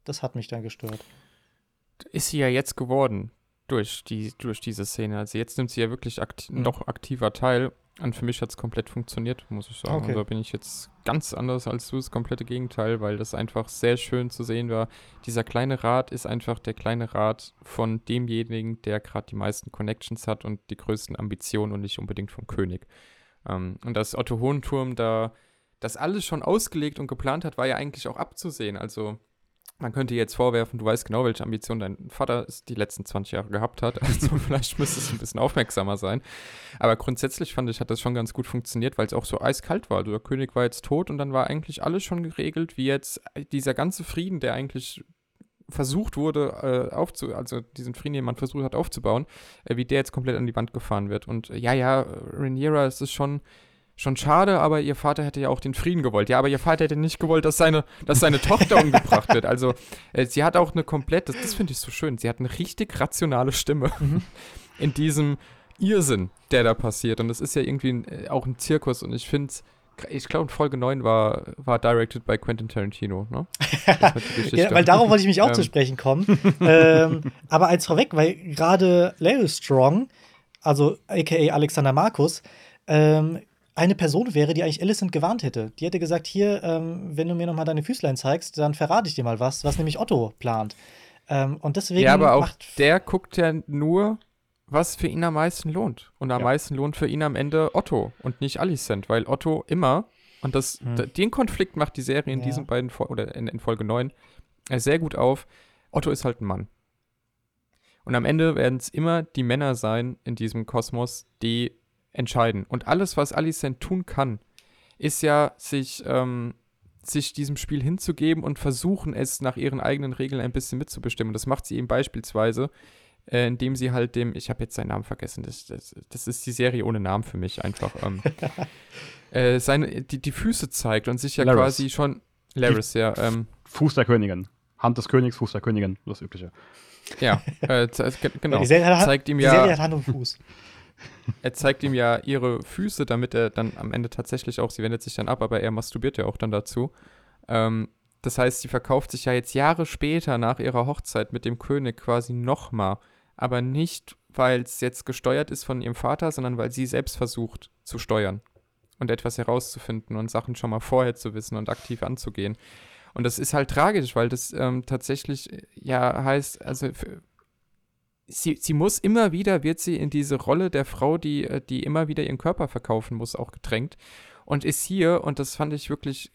Speaker 1: Das hat mich dann gestört.
Speaker 2: Ist sie ja jetzt geworden durch, die, durch diese Szene. Also jetzt nimmt sie ja wirklich akti mhm. noch aktiver teil und für mich hat es komplett funktioniert, muss ich sagen. Okay. Also da bin ich jetzt ganz anders als du, das komplette Gegenteil, weil das einfach sehr schön zu sehen war. Dieser kleine Rat ist einfach der kleine Rat von demjenigen, der gerade die meisten Connections hat und die größten Ambitionen und nicht unbedingt vom König. Ähm, und dass Otto Hohenturm da das alles schon ausgelegt und geplant hat, war ja eigentlich auch abzusehen. Also man könnte jetzt vorwerfen, du weißt genau, welche Ambition dein Vater die letzten 20 Jahre gehabt hat. Also *laughs* vielleicht müsstest du ein bisschen aufmerksamer sein. Aber grundsätzlich fand ich, hat das schon ganz gut funktioniert, weil es auch so eiskalt war. Also der König war jetzt tot und dann war eigentlich alles schon geregelt, wie jetzt dieser ganze Frieden, der eigentlich versucht wurde, äh, aufzu also diesen Frieden, den man versucht hat aufzubauen, äh, wie der jetzt komplett an die Wand gefahren wird. Und äh, ja, ja, Rhaenyra, es ist schon schon schade, aber ihr Vater hätte ja auch den Frieden gewollt. Ja, aber ihr Vater hätte nicht gewollt, dass seine, dass seine Tochter umgebracht wird. Also, äh, sie hat auch eine komplett, das, das finde ich so schön, sie hat eine richtig rationale Stimme mhm. *laughs* in diesem Irrsinn, der da passiert. Und das ist ja irgendwie ein, äh, auch ein Zirkus und ich finde ich glaube, Folge 9 war, war directed by Quentin Tarantino, ne? *laughs*
Speaker 1: ja, weil darauf wollte ich mich auch ähm. zu sprechen kommen. ähm, aber eins vorweg, weil gerade Larry Strong, also aka Alexander Markus, ähm, eine Person wäre, die eigentlich Alicent gewarnt hätte. Die hätte gesagt: Hier, ähm, wenn du mir nochmal deine Füßlein zeigst, dann verrate ich dir mal was, was nämlich Otto plant. Ähm, und deswegen.
Speaker 2: Ja, aber auch der guckt ja nur, was für ihn am meisten lohnt. Und am ja. meisten lohnt für ihn am Ende Otto und nicht Alicent, weil Otto immer, und das, hm. den Konflikt macht die Serie in ja. diesen beiden, oder in, in Folge 9 äh, sehr gut auf. Otto ist halt ein Mann. Und am Ende werden es immer die Männer sein in diesem Kosmos, die entscheiden. Und alles, was Alicent tun kann, ist ja, sich, ähm, sich diesem Spiel hinzugeben und versuchen, es nach ihren eigenen Regeln ein bisschen mitzubestimmen. Das macht sie eben beispielsweise, äh, indem sie halt dem, ich habe jetzt seinen Namen vergessen, das, das, das, ist die Serie ohne Namen für mich einfach, ähm, *laughs* äh, seine, die, die Füße zeigt und sich ja Laris. quasi schon, Laris, ja. Ähm,
Speaker 3: Fuß der Königin. Hand des Königs, Fuß der Königin, das Übliche.
Speaker 2: Ja, äh, genau.
Speaker 1: Die Serie hat, zeigt ihm ja, die Serie hat Hand und Fuß *laughs*
Speaker 2: er zeigt ihm ja ihre Füße, damit er dann am Ende tatsächlich auch, sie wendet sich dann ab, aber er masturbiert ja auch dann dazu. Ähm, das heißt, sie verkauft sich ja jetzt Jahre später nach ihrer Hochzeit mit dem König quasi nochmal. Aber nicht, weil es jetzt gesteuert ist von ihrem Vater, sondern weil sie selbst versucht zu steuern und etwas herauszufinden und Sachen schon mal vorher zu wissen und aktiv anzugehen. Und das ist halt tragisch, weil das ähm, tatsächlich ja heißt, also sie, sie muss immer wieder, wird sie in diese Rolle der Frau, die, äh, die immer wieder ihren Körper verkaufen muss, auch gedrängt. Und ist hier, und das fand ich wirklich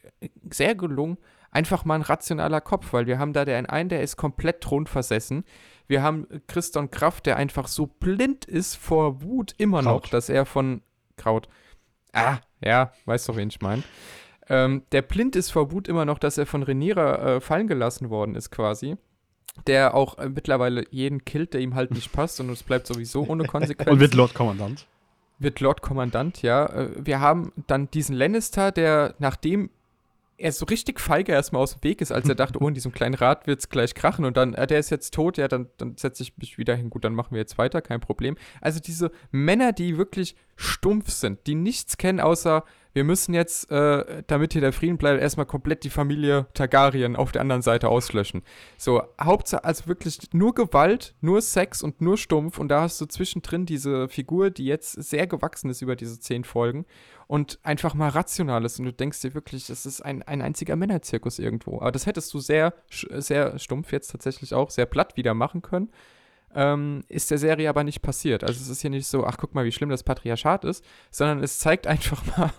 Speaker 2: sehr gelungen, einfach mal ein rationaler Kopf, weil wir haben da den einen, der ist komplett thronversessen. Wir haben Christon Kraft, der einfach so blind ist vor Wut immer Kraut. noch, dass er von Kraut. Ah, ja, weißt du, wen ich meine. Ähm, der blind ist vor Wut immer noch, dass er von Reniera äh, fallen gelassen worden ist, quasi der auch äh, mittlerweile jeden killt, der ihm halt nicht passt und es bleibt sowieso ohne *laughs* Konsequenzen.
Speaker 3: Und wird Lord Kommandant.
Speaker 2: Wird Lord Kommandant, ja. Äh, wir haben dann diesen Lannister, der nachdem er so richtig feige erstmal aus dem Weg ist, als er dachte, *laughs* oh, in diesem kleinen Rad wird es gleich krachen und dann, äh, der ist jetzt tot, ja, dann, dann setze ich mich wieder hin, gut, dann machen wir jetzt weiter, kein Problem. Also diese Männer, die wirklich stumpf sind, die nichts kennen außer wir müssen jetzt, äh, damit hier der Frieden bleibt, erstmal komplett die Familie Targaryen auf der anderen Seite auslöschen. So, Hauptsache, also wirklich nur Gewalt, nur Sex und nur Stumpf. Und da hast du zwischendrin diese Figur, die jetzt sehr gewachsen ist über diese zehn Folgen und einfach mal rational ist. Und du denkst dir wirklich, das ist ein, ein einziger Männerzirkus irgendwo. Aber das hättest du sehr, sehr stumpf jetzt tatsächlich auch, sehr platt wieder machen können ähm, ist der Serie aber nicht passiert. Also es ist hier nicht so, ach guck mal, wie schlimm das Patriarchat ist, sondern es zeigt einfach *laughs* mal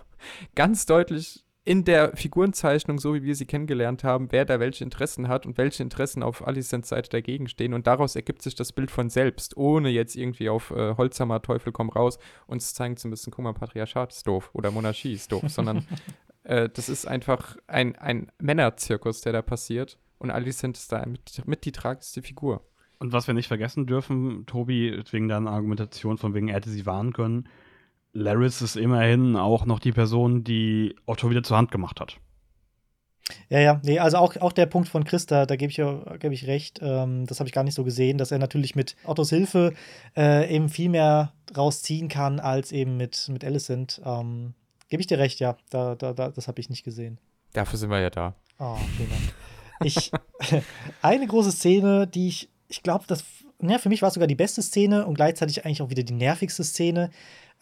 Speaker 2: ganz deutlich in der Figurenzeichnung, so wie wir sie kennengelernt haben, wer da welche Interessen hat und welche Interessen auf Alicents Seite dagegen stehen. Und daraus ergibt sich das Bild von selbst, ohne jetzt irgendwie auf äh, Holzhammer, Teufel komm raus, uns zeigen zu müssen, guck mal, Patriarchat ist doof oder Monarchie ist doof, sondern *laughs* äh, das ist einfach ein, ein Männerzirkus, der da passiert. Und Alicent ist da mit, mit die tragischste Figur.
Speaker 3: Und was wir nicht vergessen dürfen, Tobi, wegen deiner Argumentation, von wegen er hätte sie warnen können, Laris ist immerhin auch noch die Person, die Otto wieder zur Hand gemacht hat.
Speaker 1: Ja, ja, nee, also auch, auch der Punkt von Christa, da gebe ich, geb ich recht, ähm, das habe ich gar nicht so gesehen, dass er natürlich mit Ottos Hilfe äh, eben viel mehr rausziehen kann als eben mit, mit Alicent. Ähm, gebe ich dir recht, ja, da, da, da das habe ich nicht gesehen.
Speaker 2: Dafür sind wir ja da.
Speaker 1: Oh, vielen Dank. Ich, *laughs* eine große Szene, die ich ich glaube, das, ja, für mich war es sogar die beste Szene und gleichzeitig eigentlich auch wieder die nervigste Szene,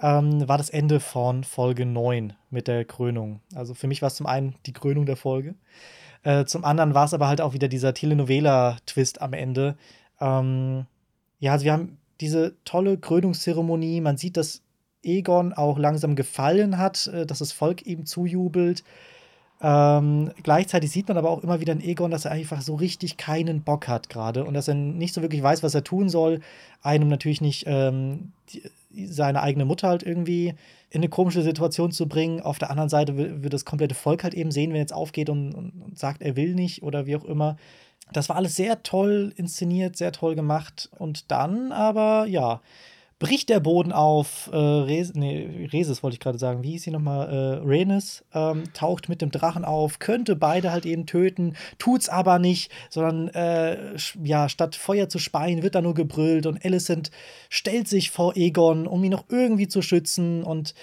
Speaker 1: ähm, war das Ende von Folge 9 mit der Krönung. Also für mich war es zum einen die Krönung der Folge. Äh, zum anderen war es aber halt auch wieder dieser Telenovela-Twist am Ende. Ähm, ja, also wir haben diese tolle Krönungszeremonie. Man sieht, dass Egon auch langsam gefallen hat, äh, dass das Volk ihm zujubelt. Ähm, gleichzeitig sieht man aber auch immer wieder in Egon, dass er einfach so richtig keinen Bock hat gerade und dass er nicht so wirklich weiß, was er tun soll. Einem natürlich nicht ähm, die, seine eigene Mutter halt irgendwie in eine komische Situation zu bringen. Auf der anderen Seite wird das komplette Volk halt eben sehen, wenn er jetzt aufgeht und, und sagt, er will nicht oder wie auch immer. Das war alles sehr toll inszeniert, sehr toll gemacht. Und dann aber, ja, bricht der Boden auf. Äh, Res nee, Reses wollte ich gerade sagen. Wie hieß sie nochmal? Äh, Renes ähm, taucht mit dem Drachen auf, könnte beide halt eben töten, tut's aber nicht, sondern äh, ja, statt Feuer zu speien, wird da nur gebrüllt und Alicent stellt sich vor Egon, um ihn noch irgendwie zu schützen und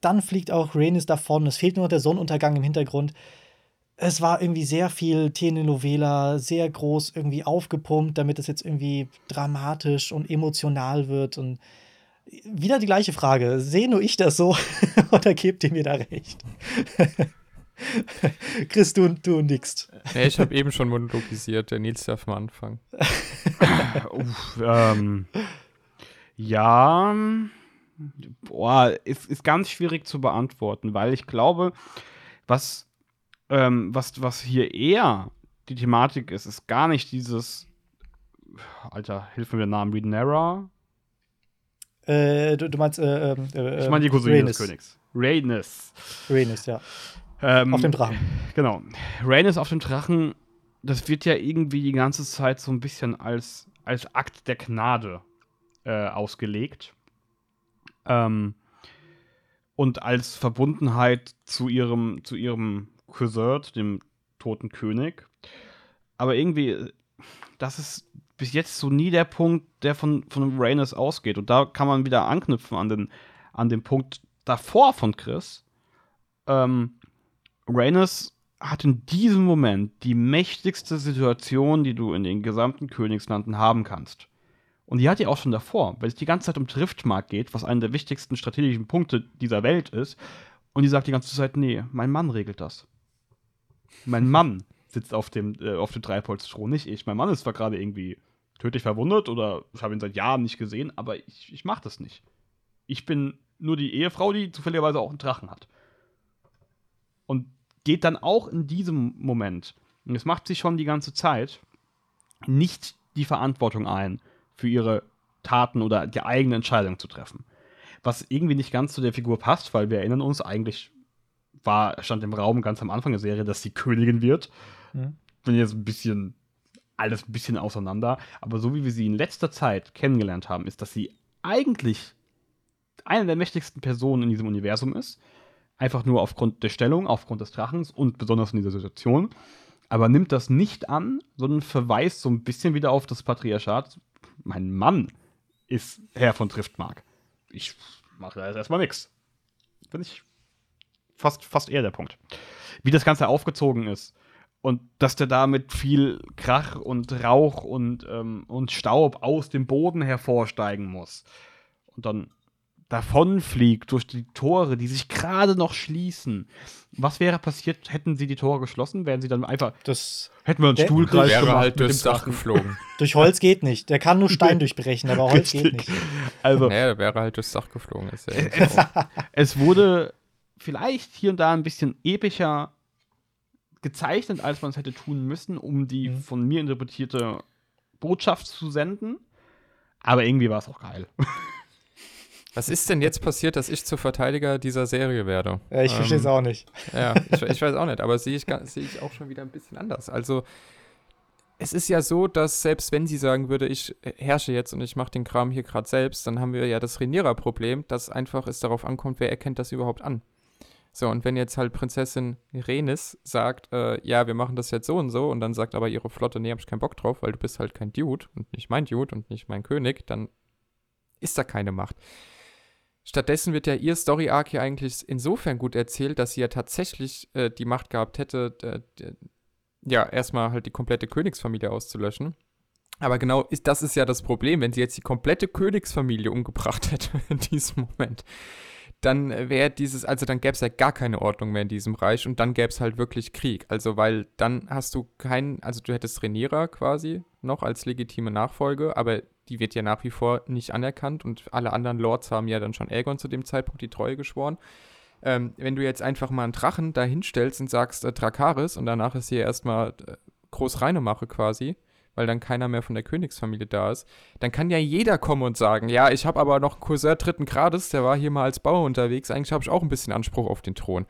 Speaker 1: dann fliegt auch Rhaenys davon. Es fehlt nur noch der Sonnenuntergang im Hintergrund. Es war irgendwie sehr viel Telenovela, sehr groß irgendwie aufgepumpt, damit es jetzt irgendwie dramatisch und emotional wird und wieder die gleiche Frage. Sehe nur ich das so *laughs* oder gebt ihr mir da recht? *laughs* Chris, du, du nix.
Speaker 2: Nee, ich habe eben schon monologisiert. Der Nils darf mal anfangen. *laughs*
Speaker 3: Uff, ähm, ja, boah, ist, ist ganz schwierig zu beantworten, weil ich glaube, was, ähm, was, was hier eher die Thematik ist, ist gar nicht dieses, Alter, hilf mir der Name, Redenera,
Speaker 1: äh, du, du, meinst, äh, äh,
Speaker 3: äh Ich meine die Cousine Rhaenys. des Königs. Rhaenys.
Speaker 1: Rhaenys, ja. Ähm, auf dem Drachen.
Speaker 3: Genau. Rhaenys auf dem Drachen, das wird ja irgendwie die ganze Zeit so ein bisschen als, als Akt der Gnade äh, ausgelegt. Ähm, und als Verbundenheit zu ihrem, zu ihrem Cousin, dem toten König. Aber irgendwie, das ist bis jetzt so nie der Punkt, der von, von Rhaenys ausgeht. Und da kann man wieder anknüpfen an den, an den Punkt davor von Chris. Ähm, Rhaenys hat in diesem Moment die mächtigste Situation, die du in den gesamten Königslanden haben kannst. Und die hat die auch schon davor, weil es die ganze Zeit um Driftmark geht, was einer der wichtigsten strategischen Punkte dieser Welt ist. Und die sagt die ganze Zeit, nee, mein Mann regelt das. Mein Mann sitzt auf dem, äh, auf dem Treibholzstroh, nicht ich. Mein Mann ist zwar gerade irgendwie tödlich verwundet oder ich habe ihn seit Jahren nicht gesehen, aber ich, ich mache das nicht. Ich bin nur die Ehefrau, die zufälligerweise auch einen Drachen hat. Und geht dann auch in diesem Moment, und es macht sie schon die ganze Zeit, nicht die Verantwortung ein, für ihre Taten oder die eigene Entscheidung zu treffen. Was irgendwie nicht ganz zu der Figur passt, weil wir erinnern uns, eigentlich war, stand im Raum ganz am Anfang der Serie, dass sie Königin wird. Mhm. Bin jetzt ein bisschen alles ein bisschen auseinander. Aber so wie wir sie in letzter Zeit kennengelernt haben, ist, dass sie eigentlich eine der mächtigsten Personen in diesem Universum ist. Einfach nur aufgrund der Stellung, aufgrund des Drachens und besonders in dieser Situation. Aber nimmt das nicht an, sondern verweist so ein bisschen wieder auf das Patriarchat. Mein Mann ist Herr von Triftmark. Ich mache da jetzt erstmal nichts. Finde ich fast, fast eher der Punkt. Wie das Ganze aufgezogen ist und dass der da mit viel Krach und Rauch und, ähm, und Staub aus dem Boden hervorsteigen muss und dann davonfliegt durch die Tore, die sich gerade noch schließen. Was wäre passiert, hätten sie die Tore geschlossen? Wären sie dann einfach.
Speaker 1: Das
Speaker 3: hätten wir einen Stuhlkreis
Speaker 2: wäre gemacht halt durchs Dach geflogen. *laughs*
Speaker 1: durch Holz geht nicht. Der kann nur *laughs* Stein durchbrechen, aber Holz geht nicht.
Speaker 2: Also, naja, der wäre halt durchs Dach geflogen. Ja
Speaker 3: es, es wurde vielleicht hier und da ein bisschen epischer gezeichnet, als man es hätte tun müssen, um die mhm. von mir interpretierte Botschaft zu senden. Aber irgendwie war es auch geil. *laughs*
Speaker 2: Was ist denn jetzt passiert, dass ich zur Verteidiger dieser Serie werde?
Speaker 1: Ja, ich ähm, verstehe es auch nicht. *laughs*
Speaker 2: Ja, ich, ich, weiß auch nicht, aber sehe ich, seh ich auch schon wieder ein bisschen anders. Also, es ist ja so, dass selbst wenn sie sagen würde, ich herrsche jetzt und ich mache den Kram hier gerade selbst, dann haben wir ja das Renierer-Problem, dass einfach es darauf ankommt, wer erkennt das überhaupt an. So, und wenn jetzt halt Prinzessin Renis sagt, äh, ja, wir machen das jetzt so und so, und dann sagt aber ihre Flotte, nee, hab ich keinen Bock drauf, weil du bist halt kein Dude und nicht mein Dude und nicht mein König, dann ist da keine Macht. Stattdessen wird ja ihr Story-Arc hier eigentlich insofern gut erzählt, dass sie ja tatsächlich äh, die Macht gehabt hätte, ja, erstmal halt die komplette Königsfamilie auszulöschen. Aber genau ist, das ist ja das Problem, wenn sie jetzt die komplette Königsfamilie umgebracht *laughs* hätte in diesem Moment dann wäre dieses, also dann gäbe es ja gar keine Ordnung mehr in diesem Reich und dann gäbe es halt wirklich Krieg. Also, weil dann hast du keinen, also du hättest Rhaenyra quasi noch als legitime Nachfolge, aber die wird ja nach wie vor nicht anerkannt und alle anderen Lords haben ja dann schon Aegon zu dem Zeitpunkt die Treue geschworen. Ähm, wenn du jetzt einfach mal einen Drachen da hinstellst und sagst äh, Drakaris und danach ist hier erstmal äh, groß Reinemache quasi, weil dann keiner mehr von der Königsfamilie da ist, dann kann ja jeder kommen und sagen, ja, ich habe aber noch einen Cousin dritten Grades, der war hier mal als Bauer unterwegs, eigentlich habe ich auch ein bisschen Anspruch auf den Thron.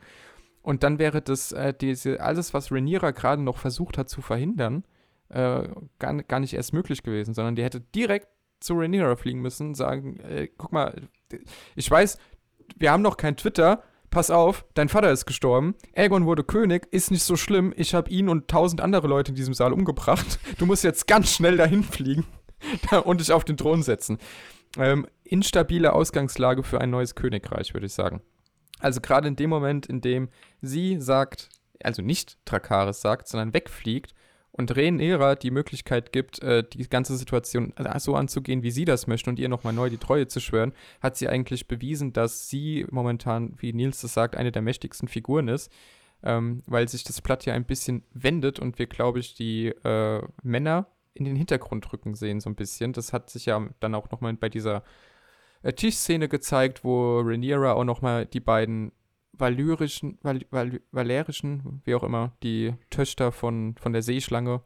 Speaker 2: Und dann wäre das, äh, diese, alles, was Rhaenyra gerade noch versucht hat zu verhindern, äh, gar, gar nicht erst möglich gewesen, sondern die hätte direkt zu Rhaenyra fliegen müssen, sagen, äh, guck mal, ich weiß, wir haben noch kein Twitter, pass auf, dein Vater ist gestorben, Aegon wurde König, ist nicht so schlimm, ich habe ihn und tausend andere Leute in diesem Saal umgebracht. Du musst jetzt ganz schnell dahin fliegen *laughs* und dich auf den Thron setzen. Ähm, instabile Ausgangslage für ein neues Königreich, würde ich sagen. Also gerade in dem Moment, in dem sie sagt, also nicht Drakaris sagt, sondern wegfliegt und Rhaenyra die Möglichkeit gibt, äh, die ganze Situation so anzugehen, wie sie das möchte und ihr nochmal neu die Treue zu schwören, hat sie eigentlich bewiesen, dass sie momentan, wie Nils das sagt, eine der mächtigsten Figuren ist, ähm, weil sich das Blatt ja ein bisschen wendet und wir, glaube ich, die äh, Männer in den Hintergrund rücken sehen, so ein bisschen. Das hat sich ja dann auch nochmal bei dieser äh, Tischszene gezeigt, wo Rhaenyra auch nochmal die beiden valyrischen, val, val, valerischen, wie auch immer, die Töchter von, von der Seeschlange,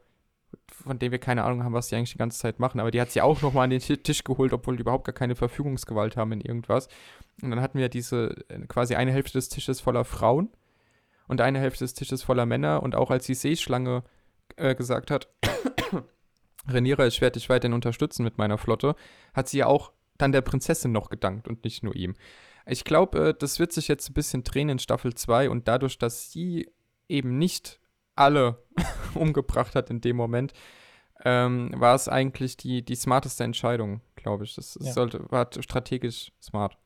Speaker 2: von denen wir keine Ahnung haben, was die eigentlich die ganze Zeit machen, aber die hat sie auch nochmal an den Tisch geholt, obwohl die überhaupt gar keine Verfügungsgewalt haben in irgendwas. Und dann hatten wir diese äh, quasi eine Hälfte des Tisches voller Frauen und eine Hälfte des Tisches voller Männer und auch als die Seeschlange äh, gesagt hat, *coughs* Reniera, ich werde dich weiterhin unterstützen mit meiner Flotte, hat sie ja auch dann der Prinzessin noch gedankt und nicht nur ihm. Ich glaube, äh, das wird sich jetzt ein bisschen drehen in Staffel 2 und dadurch, dass sie eben nicht alle *laughs* umgebracht hat in dem Moment, ähm, war es eigentlich die, die smarteste Entscheidung, glaube ich. Das, ja. sollte, war strategisch smart.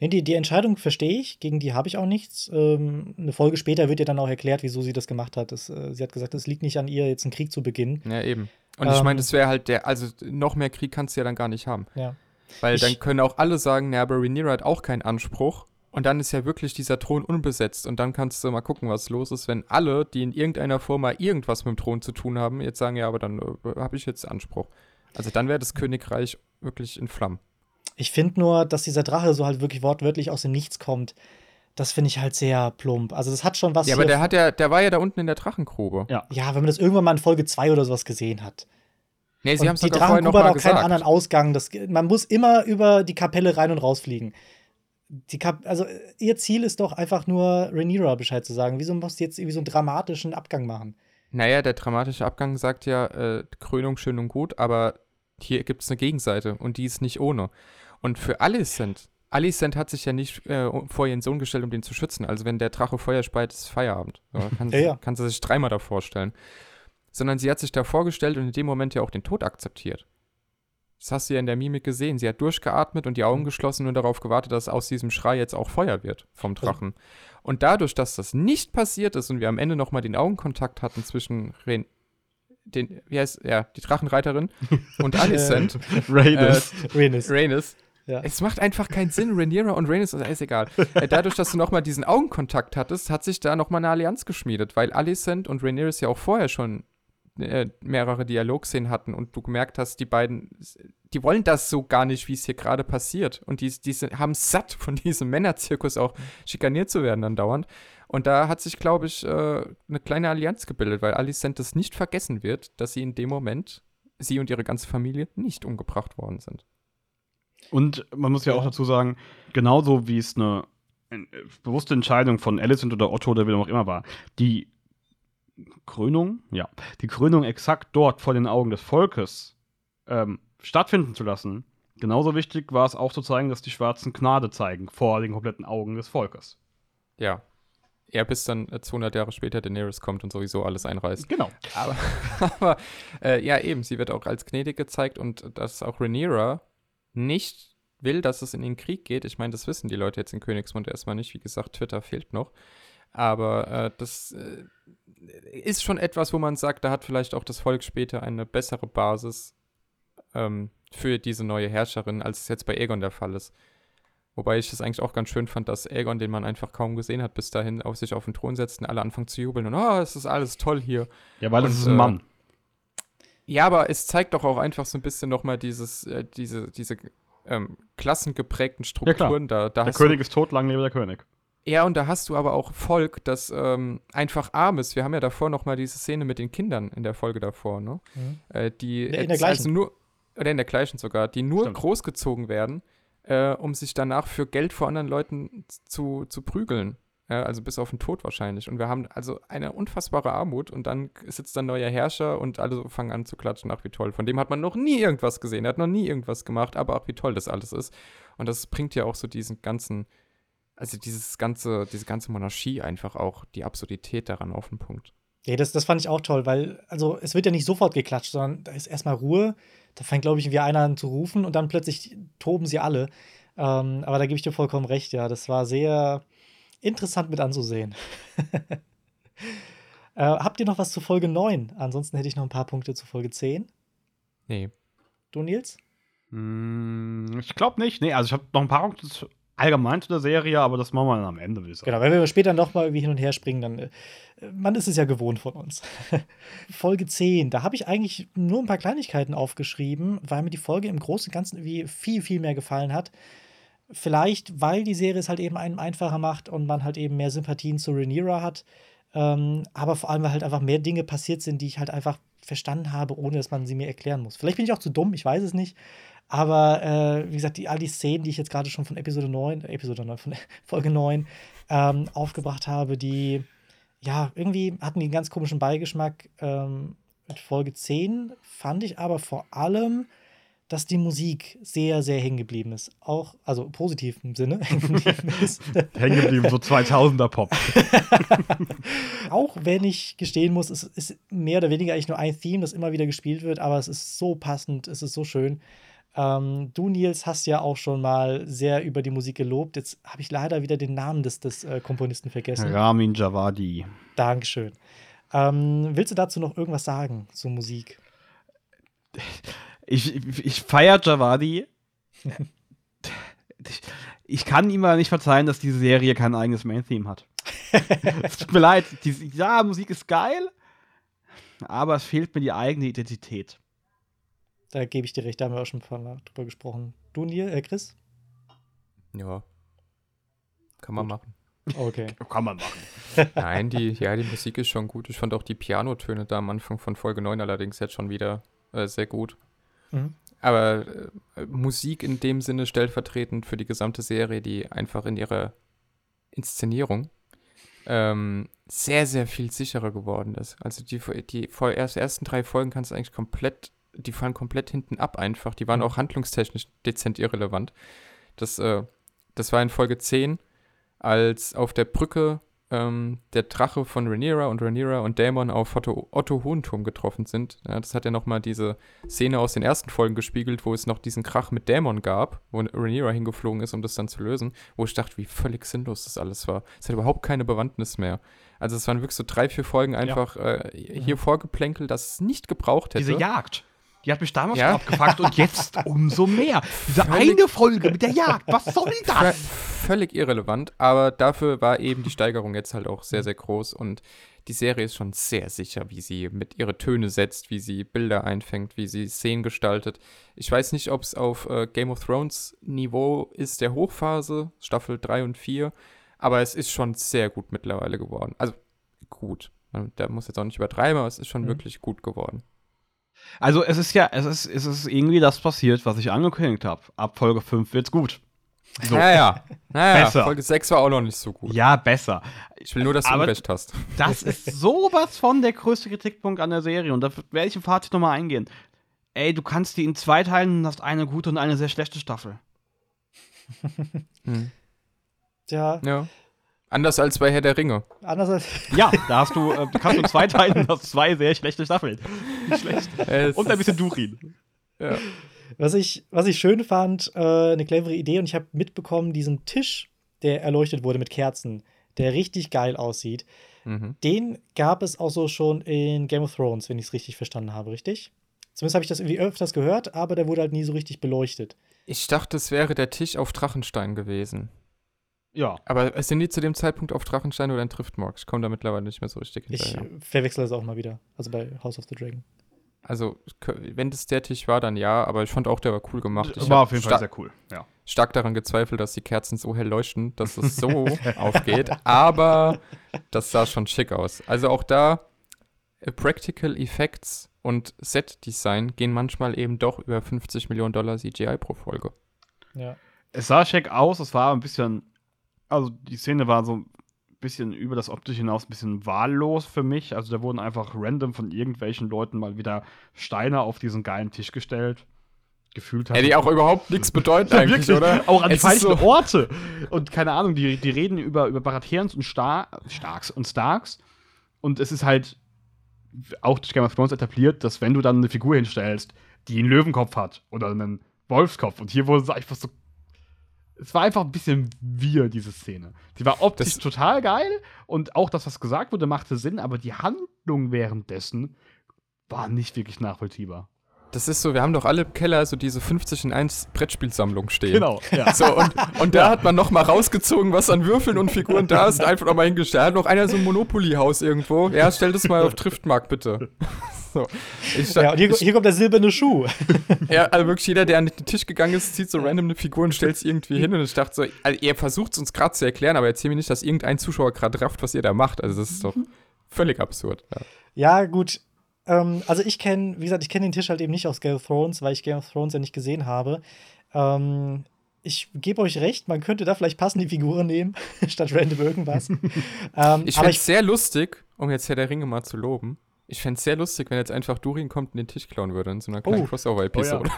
Speaker 1: Nee, die, die Entscheidung verstehe ich, gegen die habe ich auch nichts. Ähm, eine Folge später wird ihr dann auch erklärt, wieso sie das gemacht hat. Das, äh, sie hat gesagt, es liegt nicht an ihr, jetzt einen Krieg zu beginnen.
Speaker 2: Ja, eben. Und ähm, ich meine, das wäre halt der, also noch mehr Krieg kannst du ja dann gar nicht haben.
Speaker 1: Ja.
Speaker 2: Weil ich, dann können auch alle sagen, na, aber Rhaenyra hat auch keinen Anspruch. Und dann ist ja wirklich dieser Thron unbesetzt. Und dann kannst du mal gucken, was los ist, wenn alle, die in irgendeiner Form mal irgendwas mit dem Thron zu tun haben, jetzt sagen, ja, aber dann äh, habe ich jetzt Anspruch. Also dann wäre das Königreich wirklich in Flammen.
Speaker 1: Ich finde nur, dass dieser Drache so halt wirklich wortwörtlich aus dem Nichts kommt. Das finde ich halt sehr plump. Also das hat schon was.
Speaker 2: Ja, aber der hat ja, der war ja da unten in der Drachengrube.
Speaker 1: Ja. Ja, wenn man das irgendwann mal in Folge 2 oder sowas gesehen hat.
Speaker 2: Nee, sie haben es
Speaker 1: Die Drachengrube hat auch keinen anderen Ausgang. Das, man muss immer über die Kapelle rein und rausfliegen. Die Kap also ihr Ziel ist doch einfach nur Rhaenyra Bescheid zu sagen. Wieso musst du jetzt irgendwie so einen dramatischen Abgang machen?
Speaker 2: Naja, der dramatische Abgang sagt ja, äh, Krönung schön und gut, aber hier gibt es eine Gegenseite und die ist nicht ohne. Und für Alicent, Alicent hat sich ja nicht äh, vor ihren Sohn gestellt, um den zu schützen. Also wenn der Drache Feuer speit, ist Feierabend. So, kann, *laughs*
Speaker 1: Ja, ja.
Speaker 2: kann sie sich dreimal davor stellen. Sondern sie hat sich da vorgestellt und in dem Moment ja auch den Tod akzeptiert. Das hast du ja in der Mimik gesehen. Sie hat durchgeatmet und die Augen geschlossen und darauf gewartet, dass aus diesem Schrei jetzt auch Feuer wird vom Drachen. Und dadurch, dass das nicht passiert ist und wir am Ende nochmal den Augenkontakt hatten zwischen Ren den, wie heißt, ja, die Drachenreiterin *laughs* und Alicent.
Speaker 1: Rhaenys.
Speaker 2: Rhaenys.
Speaker 1: Ja.
Speaker 2: Es macht einfach keinen Sinn. Rhaenyra und Rhaenys, ist egal. Äh, Dadurch, dass du nochmal diesen Augenkontakt hattest, hat sich da nochmal eine Allianz geschmiedet, weil Alicent und Rhaenyra ja auch vorher schon äh, mehrere Dialogszenen hatten und du gemerkt hast, die beiden, die wollen das so gar nicht, wie es hier gerade passiert. Und die, die sind, haben satt *laughs* von diesem Männerzirkus auch schikaniert zu werden andauernd. Und da hat sich, glaube ich, äh, eine kleine Allianz gebildet, weil Alicent es nicht vergessen wird, dass sie in dem Moment, sie und ihre ganze Familie, nicht umgebracht worden sind.
Speaker 3: Und man muss ja auch dazu sagen, genauso wie es eine äh, bewusste Entscheidung von Alicent oder Otto oder wer auch immer war, die Krönung, ja, die Krönung exakt dort vor den Augen des Volkes ähm, stattfinden zu lassen, genauso wichtig war es auch zu zeigen, dass die Schwarzen Gnade zeigen vor den kompletten Augen des Volkes.
Speaker 2: Ja. Ja, bis dann äh, 200 Jahre später Daenerys kommt und sowieso alles einreißt.
Speaker 3: Genau.
Speaker 2: Aber, *laughs* aber äh, ja, eben, sie wird auch als gnädig gezeigt und dass auch Rhaenyra nicht will, dass es in den Krieg geht. Ich meine, das wissen die Leute jetzt in Königsmund erstmal nicht. Wie gesagt, Twitter fehlt noch. Aber äh, das äh, ist schon etwas, wo man sagt, da hat vielleicht auch das Volk später eine bessere Basis ähm, für diese neue Herrscherin, als es jetzt bei Aegon der Fall ist. Wobei ich es eigentlich auch ganz schön fand, dass Aegon, den man einfach kaum gesehen hat, bis dahin auf sich auf den Thron setzt und alle anfangen zu jubeln und oh, es ist alles toll hier.
Speaker 3: Ja, weil
Speaker 2: Und,
Speaker 3: es ist ein
Speaker 2: äh,
Speaker 3: Mann.
Speaker 2: Ja, aber es zeigt doch auch einfach so ein bisschen nochmal dieses, äh, diese, diese ähm, klassengeprägten Strukturen da. da
Speaker 3: Der König ist tot, lang lebe der König.
Speaker 2: Ja, und da hast du aber auch Volk, das ähm, einfach arm ist. Wir haben ja davor nochmal diese Szene mit den Kindern in der Folge davor, ne?
Speaker 1: Mhm.
Speaker 2: Äh, die
Speaker 1: In der
Speaker 2: jetzt
Speaker 1: gleichen.
Speaker 2: Also nur, oder in der gleichen sogar, die nur
Speaker 3: Stimmt.
Speaker 2: großgezogen werden, äh, um sich danach für Geld vor anderen Leuten zu, zu prügeln. Ja, also bis auf den Tod wahrscheinlich. Und wir haben also eine unfassbare Armut und dann sitzt ein neuer Herrscher und alle fangen an zu klatschen, ach wie toll. Von dem hat man noch nie irgendwas gesehen, er hat noch nie irgendwas gemacht, aber ach wie toll das alles ist. Und das bringt ja auch so diesen ganzen, also dieses ganze, diese ganze Monarchie einfach auch die Absurdität daran auf den Punkt.
Speaker 1: Ja, das, das fand ich auch toll, weil, also es wird ja nicht sofort geklatscht, sondern da ist erstmal Ruhe. Da fängt, glaube ich, wie einer an zu rufen und dann plötzlich toben sie alle. Ähm, aber da gebe ich dir vollkommen recht, ja. Das war sehr interessant mit anzusehen. *laughs* äh, habt ihr noch was zu Folge 9? Ansonsten hätte ich noch ein paar Punkte zu Folge 10.
Speaker 2: Nee.
Speaker 1: Du, Nils?
Speaker 3: Hm, ich glaube nicht. Nee, also ich habe noch ein paar Punkte zu- allgemein zu der Serie, aber das machen wir dann am Ende, würde ich sagen.
Speaker 1: Genau, wenn wir später noch mal irgendwie hin und her springen, dann äh, man ist es ja gewohnt von uns. *laughs* Folge 10, da habe ich eigentlich nur ein paar Kleinigkeiten aufgeschrieben, weil mir die Folge im Großen und Ganzen irgendwie viel, viel mehr gefallen hat. Vielleicht, weil die Serie es halt eben einem einfacher macht und man halt eben mehr Sympathien zu Rhaenyra hat. Ähm, aber vor allem, weil halt einfach mehr Dinge passiert sind, die ich halt einfach verstanden habe, ohne dass man sie mir erklären muss. Vielleicht bin ich auch zu dumm, ich weiß es nicht. Aber äh, wie gesagt, die, all die Szenen, die ich jetzt gerade schon von Episode 9, äh, Episode 9, von *laughs* Folge 9 ähm, aufgebracht habe, die ja irgendwie hatten die einen ganz komischen Beigeschmack. Ähm, mit Folge 10 fand ich aber vor allem, dass die Musik sehr, sehr hängen geblieben ist. Auch, also positiv im Sinne, *laughs* hängen geblieben ist. *laughs*
Speaker 3: Hängen geblieben, so 2000er Pop.
Speaker 1: Auch wenn ich gestehen muss, es ist mehr oder weniger eigentlich nur ein Theme, das immer wieder gespielt wird, aber es ist so passend, es ist so schön. Ähm, du, Nils, hast ja auch schon mal sehr über die Musik gelobt. Jetzt habe ich leider wieder den Namen des, des äh, Komponisten vergessen.
Speaker 3: Ramin Javadi.
Speaker 1: Dankeschön. Ähm, willst du dazu noch irgendwas sagen zur Musik?
Speaker 3: Ich, ich, ich feiere Javadi. ich, ich kann ihm aber nicht verzeihen, dass diese Serie kein eigenes Main-Theme hat. *laughs* es tut mir leid. Die, ja, Musik ist geil, aber es fehlt mir die eigene Identität.
Speaker 1: Da gebe ich dir recht, da haben wir auch schon ein paar Mal drüber gesprochen. Du, Neil, äh, Chris?
Speaker 2: Ja. Kann man machen.
Speaker 1: Okay. *laughs*
Speaker 3: Kann man machen. *laughs*
Speaker 2: Nein, die, ja, die Musik ist schon gut. Ich fand auch die Pianotöne da am Anfang von Folge 9 allerdings jetzt schon wieder äh, sehr gut.
Speaker 1: Mhm.
Speaker 2: Aber äh, Musik in dem Sinne stellvertretend für die gesamte Serie, die einfach in ihrer Inszenierung ähm, sehr, sehr viel sicherer geworden ist. Also die, die ersten drei Folgen kannst du eigentlich komplett, die fallen komplett hinten ab einfach. Die waren
Speaker 1: Mhm.
Speaker 2: auch handlungstechnisch dezent irrelevant. Das, äh, das war in Folge 10, als auf der Brücke ähm, der Drache von Rhaenyra und Rhaenyra und Daemon auf Otto, Otto Hohenturm getroffen sind. Ja, das hat ja nochmal diese Szene aus den ersten Folgen gespiegelt, wo es noch diesen Krach mit Daemon gab, wo Rhaenyra hingeflogen ist, um das dann zu lösen, wo ich dachte, wie völlig sinnlos das alles war. Es hat überhaupt keine Bewandtnis mehr. Also es waren wirklich so drei, vier Folgen einfach äh, hier vorgeplänkelt, dass es nicht gebraucht hätte.
Speaker 3: Diese Jagd. Die hat mich damals
Speaker 2: Ja.
Speaker 3: schon abgefuckt und jetzt *laughs* umso mehr. Diese
Speaker 2: Völlig-
Speaker 3: eine Folge mit der Jagd. Was soll das?
Speaker 2: Völlig irrelevant, aber dafür war eben die Steigerung jetzt halt auch sehr, sehr groß und die Serie ist schon sehr sicher, wie sie mit ihre Töne setzt, wie sie Bilder einfängt, wie sie Szenen gestaltet. Ich weiß nicht, ob es auf äh, Game of Thrones Niveau ist der Hochphase, Staffel 3 und 4, aber es ist schon sehr gut mittlerweile geworden. Also gut. Man- Da muss jetzt auch nicht übertreiben, aber es ist schon
Speaker 1: Mhm.
Speaker 2: wirklich gut geworden.
Speaker 3: Also es ist ja, es ist, es ist irgendwie das passiert, was ich angekündigt habe. Ab Folge 5 wird's gut. So.
Speaker 2: Naja, naja,
Speaker 3: Besser.
Speaker 2: Folge 6 war auch noch nicht so gut.
Speaker 3: Ja, besser.
Speaker 2: Ich will nur, dass du
Speaker 3: Aber-
Speaker 2: recht hast.
Speaker 3: Das ist sowas von der größte Kritikpunkt an der Serie. Und da werde ich im Fazit nochmal eingehen. Ey, du kannst die in zwei teilen und hast eine gute und eine sehr schlechte Staffel.
Speaker 2: Hm.
Speaker 1: Tja,
Speaker 2: Ja. Anders als bei Herr der Ringe.
Speaker 1: andererseits, *laughs*
Speaker 3: Ja, da hast du, äh, du kannst in zwei teilen hast zwei sehr schlechte Staffeln. Nicht schlecht.
Speaker 2: Es
Speaker 3: Und ein bisschen Durin.
Speaker 2: Ja.
Speaker 1: was ich, was ich schön fand, äh, eine clevere Idee und ich habe mitbekommen, diesen Tisch, der erleuchtet wurde mit Kerzen, der richtig geil aussieht,
Speaker 2: Mhm.
Speaker 1: den gab es auch so schon in Game of Thrones, wenn ich es richtig verstanden habe, richtig? Zumindest habe ich das irgendwie öfters gehört, aber der wurde halt nie so richtig beleuchtet.
Speaker 2: Ich dachte, es wäre der Tisch auf Drachenstein gewesen.
Speaker 3: Ja.
Speaker 2: Aber sind die zu dem Zeitpunkt auf Drachenstein oder in Driftmark? Ich komme da mittlerweile nicht mehr so richtig
Speaker 1: Ich
Speaker 2: hinterher.
Speaker 1: äh, verwechsel das auch mal wieder. Also bei House of the Dragon.
Speaker 2: Also, wenn das der Tisch war, dann ja, aber ich fand auch, der war cool gemacht. Ich
Speaker 3: War auf jeden Fall sehr cool. Ja.
Speaker 2: stark daran gezweifelt, dass die Kerzen so hell leuchten, dass es so *laughs* aufgeht. Aber das sah schon schick aus. Also auch da, äh, Practical Effects und Set-Design gehen manchmal eben doch über 50 Millionen Dollar CGI pro Folge.
Speaker 1: Ja.
Speaker 3: Es sah schick aus, es war ein bisschen, also die Szene war so ein bisschen über das Optische hinaus ein bisschen wahllos für mich. Also da wurden einfach random von irgendwelchen Leuten mal wieder Steine auf diesen geilen Tisch gestellt. Gefühlt
Speaker 2: Ja, die auch überhaupt nichts *laughs* bedeuten eigentlich,
Speaker 3: Wirklich,
Speaker 2: oder?
Speaker 3: Auch an die
Speaker 2: Es ist
Speaker 3: falschen
Speaker 2: so-
Speaker 3: Orte. Und keine Ahnung, die, die reden über, über Baratheons und Star Starks und Starks. Und es ist halt auch durch Game of Thrones etabliert, dass wenn du dann eine Figur hinstellst, die einen Löwenkopf hat oder einen Wolfskopf, und hier wurde es einfach so. Es war einfach ein bisschen wir, diese Szene. Die war optisch
Speaker 2: Das-
Speaker 3: total geil und auch das, was gesagt wurde, machte Sinn, aber die Handlung währenddessen war nicht wirklich nachvollziehbar.
Speaker 2: Das ist so, wir haben doch alle im Keller so diese 50 in 1 Brettspielsammlung stehen.
Speaker 3: Genau, ja. *laughs*
Speaker 2: So, und, und da hat man noch mal rausgezogen, was an Würfeln und Figuren da ist, *laughs* einfach noch mal hingestellt. Hat noch einer so ein Monopoly-Haus irgendwo. Ja, stell das mal auf Driftmarkt, bitte. So.
Speaker 1: Ja, und hier, hier kommt der silberne Schuh.
Speaker 2: ja, also wirklich jeder, der an den Tisch gegangen ist, zieht so random eine Figur und stellt es irgendwie hin. Und ich dachte so, also ihr versucht es uns gerade zu erklären, aber erzähl mir nicht, dass irgendein Zuschauer gerade rafft, was ihr da macht. Also das ist doch völlig absurd. Ja.
Speaker 1: Ja, gut. Ähm, also ich kenne, wie gesagt, ich kenne den Tisch halt eben nicht aus Game of Thrones, weil ich Game of Thrones ja nicht gesehen habe. Ähm, ich gebe euch recht, man könnte da vielleicht passende Figuren nehmen, *laughs* statt random irgendwas. *laughs* ähm,
Speaker 2: Ich
Speaker 1: ich,
Speaker 2: es sehr lustig, um jetzt Herr der Ringe mal zu loben. Ich fände es sehr lustig, wenn jetzt einfach Durin kommt und den Tisch klauen würde in so einer kleinen
Speaker 1: Oh.
Speaker 2: Crossover-Episode.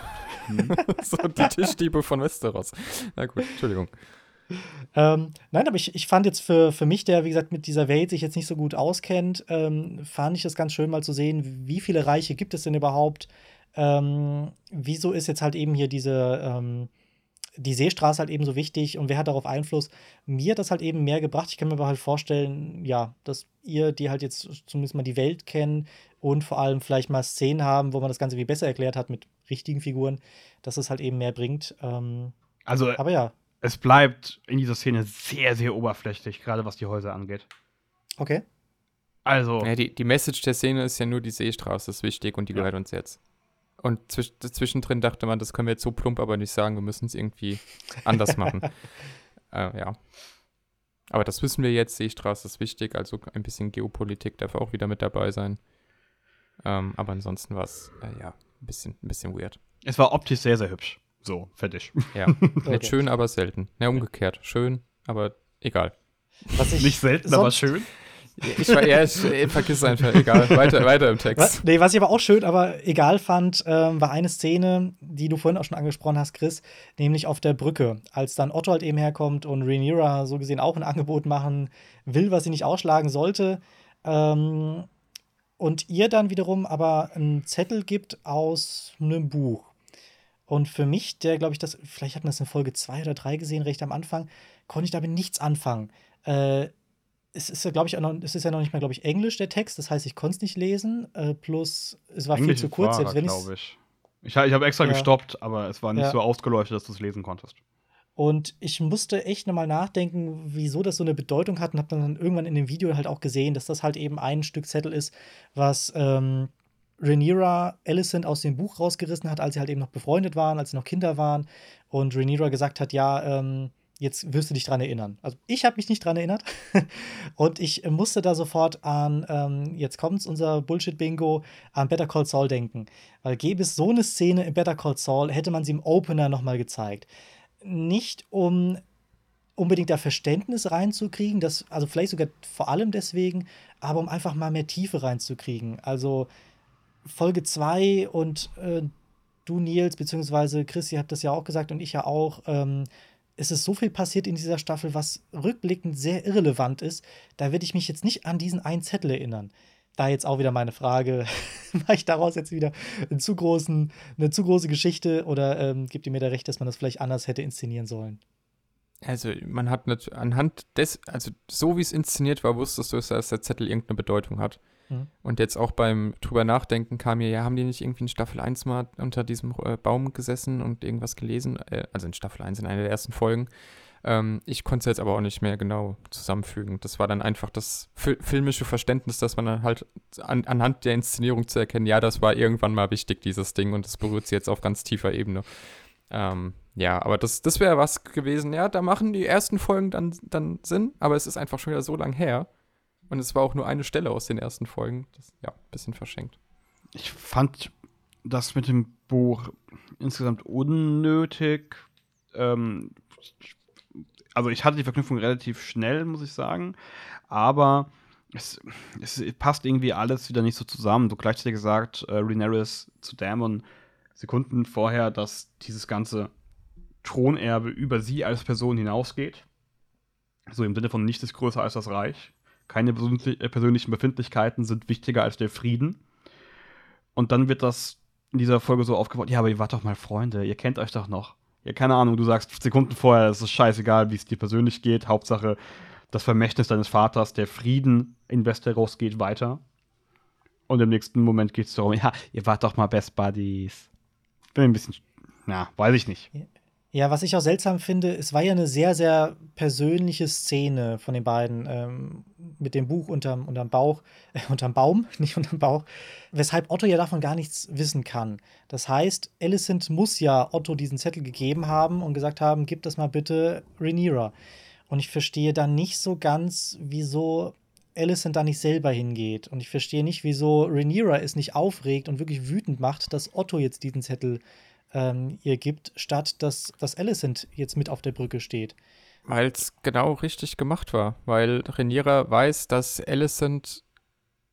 Speaker 2: *laughs* so die Tischdiebe von Westeros. Na gut, Entschuldigung.
Speaker 1: ähm, nein, aber ich, ich fand jetzt für, für mich, der, wie gesagt, mit dieser Welt sich jetzt nicht so gut auskennt, ähm, fand ich es ganz schön mal zu sehen, wie viele Reiche gibt es denn überhaupt? Ähm, wieso ist jetzt halt eben hier diese, ähm, die Seestraße halt eben so wichtig und wer hat darauf Einfluss? Mir hat das halt eben mehr gebracht. Ich kann mir aber halt vorstellen, ja, dass ihr, die halt jetzt zumindest mal die Welt kennen und vor allem vielleicht mal Szenen haben, wo man das Ganze wie besser erklärt hat mit richtigen Figuren, dass es halt eben mehr bringt. Ähm,
Speaker 3: Also,
Speaker 1: aber ja,
Speaker 3: es bleibt in dieser Szene sehr, sehr oberflächlich, gerade was die Häuser angeht.
Speaker 1: okay.
Speaker 3: Also,
Speaker 2: Ja, die, die Message der Szene ist ja nur, die Seestraße ist wichtig und die
Speaker 3: Ja.
Speaker 2: gehört uns jetzt. Und zwisch zwischendrin dachte man, das können wir jetzt so plump aber nicht sagen, wir müssen es irgendwie anders machen. *laughs* äh, ja. Aber das wissen wir jetzt, Seestraße ist wichtig, also ein bisschen Geopolitik darf auch wieder mit dabei sein. Ähm, aber ansonsten war es, äh, ja, ein bisschen, ein bisschen weird.
Speaker 3: Es war optisch sehr, sehr hübsch. So, fertig.
Speaker 2: Ja, *laughs* okay. nicht schön, aber selten. Ja, umgekehrt. Schön, aber egal.
Speaker 3: nicht selten, aber schön.
Speaker 2: Ich, ja, ich, ich vergiss einfach, egal. Weiter, weiter im Text.
Speaker 1: Was, nee, was ich aber auch schön, aber egal fand, ähm, war eine Szene, die du vorhin auch schon angesprochen hast, Chris, nämlich auf der Brücke, als dann Otto halt eben herkommt und Rhaenyra so gesehen auch ein Angebot machen will, was sie nicht ausschlagen sollte. Ähm, und ihr dann wiederum aber einen Zettel gibt aus einem Buch. Und für mich, der, glaube ich, das, vielleicht hat man das in Folge 2 oder 3 gesehen, recht am Anfang, konnte ich damit nichts anfangen. Äh, es ist ja, glaube ich, noch, es ist ja noch nicht mal, glaube ich, Englisch, der Text. Das heißt, ich konnte es nicht lesen. Äh, plus, es war Englisch viel zu kurz.
Speaker 3: War, glaube ich. Ich, ich habe extra ja. gestoppt, aber es war nicht ja. so ausgeleuchtet, dass du es lesen konntest.
Speaker 1: Und ich musste echt nochmal nachdenken, wieso das so eine Bedeutung hat und habe dann irgendwann in dem Video halt auch gesehen, dass das halt eben ein Stück Zettel ist, was ähm, Rhaenyra Alicent aus dem Buch rausgerissen hat, als sie halt eben noch befreundet waren, als sie noch Kinder waren und Rhaenyra gesagt hat, ja, ähm, jetzt wirst du dich dran erinnern. Also ich habe mich nicht dran erinnert *laughs* und ich musste da sofort an, ähm, jetzt kommt's, unser Bullshit-Bingo, an Better Call Saul denken. Weil gäbe es so eine Szene in Better Call Saul, hätte man sie im Opener nochmal gezeigt. Nicht um unbedingt da Verständnis reinzukriegen, das, also vielleicht sogar vor allem deswegen, aber um einfach mal mehr Tiefe reinzukriegen. Also Folge 2 und äh, du, Nils, beziehungsweise Chris, ihr das ja auch gesagt und ich ja auch, ähm, es ist so viel passiert in dieser Staffel, was rückblickend sehr irrelevant ist. Da werde ich mich jetzt nicht an diesen einen Zettel erinnern. Da jetzt auch wieder meine Frage, *laughs* mache ich daraus jetzt wieder einen zu großen, eine zu große Geschichte oder ähm, gibt ihr mir da recht, dass man das vielleicht anders hätte inszenieren sollen?
Speaker 2: Also man hat anhand des, also so wie es inszeniert war, wusstest du, dass der Zettel irgendeine Bedeutung hat. Mhm. Und jetzt auch beim drüber nachdenken kam mir, ja, haben die nicht irgendwie in Staffel 1 mal unter diesem äh, Baum gesessen und irgendwas gelesen? Äh, also in Staffel 1 in einer der ersten Folgen. Ähm, ich konnte es jetzt aber auch nicht mehr genau zusammenfügen. Das war dann einfach das fil filmische Verständnis, dass man dann halt an, anhand der Inszenierung zu erkennen, ja, das war irgendwann mal wichtig, dieses Ding, und das berührt sie jetzt auf ganz tiefer Ebene. Ähm, ja, aber das, das wäre was gewesen. Ja, da machen die ersten Folgen dann, dann Sinn, aber es ist einfach schon wieder so lang her. Und es war auch nur eine Stelle aus den ersten Folgen. Das, ja, ein bisschen verschenkt.
Speaker 3: Ich fand das mit dem Buch insgesamt unnötig. Ähm, also ich hatte die Verknüpfung relativ schnell, muss ich sagen. Aber es, es passt irgendwie alles wieder nicht so zusammen. Du gleichzeitig gesagt, äh, Rhaenyra zu Damon Sekunden vorher, dass dieses ganze Thronerbe über sie als Person hinausgeht. So im Sinne von nichts ist größer als das Reich. Keine persönlichen Befindlichkeiten sind wichtiger als der Frieden. Und dann wird das in dieser Folge so aufgebaut, ja, aber ihr wart doch mal Freunde, ihr kennt euch doch noch. Ja, keine Ahnung, du sagst Sekunden vorher, es ist scheißegal, wie es dir persönlich geht. Hauptsache, das Vermächtnis deines Vaters, der Frieden in Westeros geht weiter. Und im nächsten Moment geht es darum, ja, ihr wart doch mal Best Buddies. Bin ein bisschen, na, weiß ich nicht.
Speaker 1: Ja, was ich auch seltsam finde, es war ja eine sehr, sehr persönliche Szene von den beiden ähm, mit dem Buch unterm, unterm Bauch, äh, *laughs* unterm Baum, *laughs* nicht unterm Bauch, weshalb Otto ja davon gar nichts wissen kann. Das heißt, Alicent muss ja Otto diesen Zettel gegeben haben und gesagt haben, gib das mal bitte Rhaenyra. Und ich verstehe dann nicht so ganz, wieso Alicent da nicht selber hingeht. Und ich verstehe nicht, wieso Rhaenyra es nicht aufregt und wirklich wütend macht, dass Otto jetzt diesen Zettel ähm, ihr gibt, statt dass, dass Alicent jetzt mit auf der Brücke steht.
Speaker 2: Weil es genau richtig gemacht war. Weil Rhaenyra weiß, dass Alicent.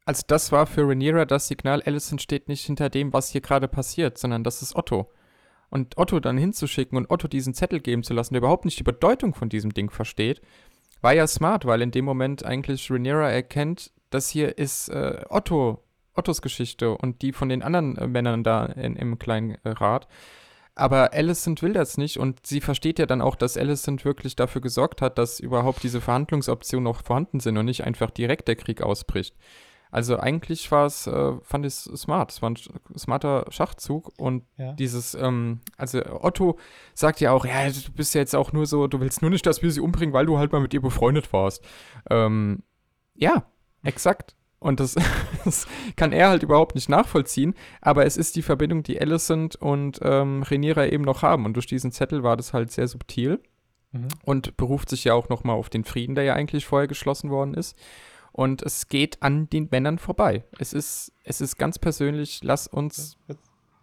Speaker 2: Also, das war für Rhaenyra das Signal: Alicent steht nicht hinter dem, was hier gerade passiert, sondern das ist Otto. Und Otto dann hinzuschicken und Otto diesen Zettel geben zu lassen, der überhaupt nicht die Bedeutung von diesem Ding versteht, war ja smart, weil in dem Moment eigentlich Rhaenyra erkennt, das hier ist äh, Otto Ottos Geschichte und die von den anderen äh, Männern da in, im kleinen äh, Rat. Aber Alicent will das nicht und sie versteht ja dann auch, dass Alicent wirklich dafür gesorgt hat, dass überhaupt diese Verhandlungsoptionen noch vorhanden sind und nicht einfach direkt der Krieg ausbricht. Also eigentlich war es, äh, fand ich es smart. Es war ein smarter Schachzug und ja. dieses, ähm, also Otto sagt ja auch, ja, du bist ja jetzt auch nur so, du willst nur nicht, dass wir sie umbringen, weil du halt mal mit ihr befreundet warst. Ähm, ja, exakt. Und das, *laughs* das, kann er halt überhaupt nicht nachvollziehen. Aber es ist die Verbindung, die Alicent und ähm, Rhaenyra eben noch haben. Und durch diesen Zettel war das halt sehr subtil. Mhm. Und beruft sich ja auch noch mal auf den Frieden, der ja eigentlich vorher geschlossen worden ist. Und es geht an den Männern vorbei. Es ist, es ist ganz persönlich, lass uns,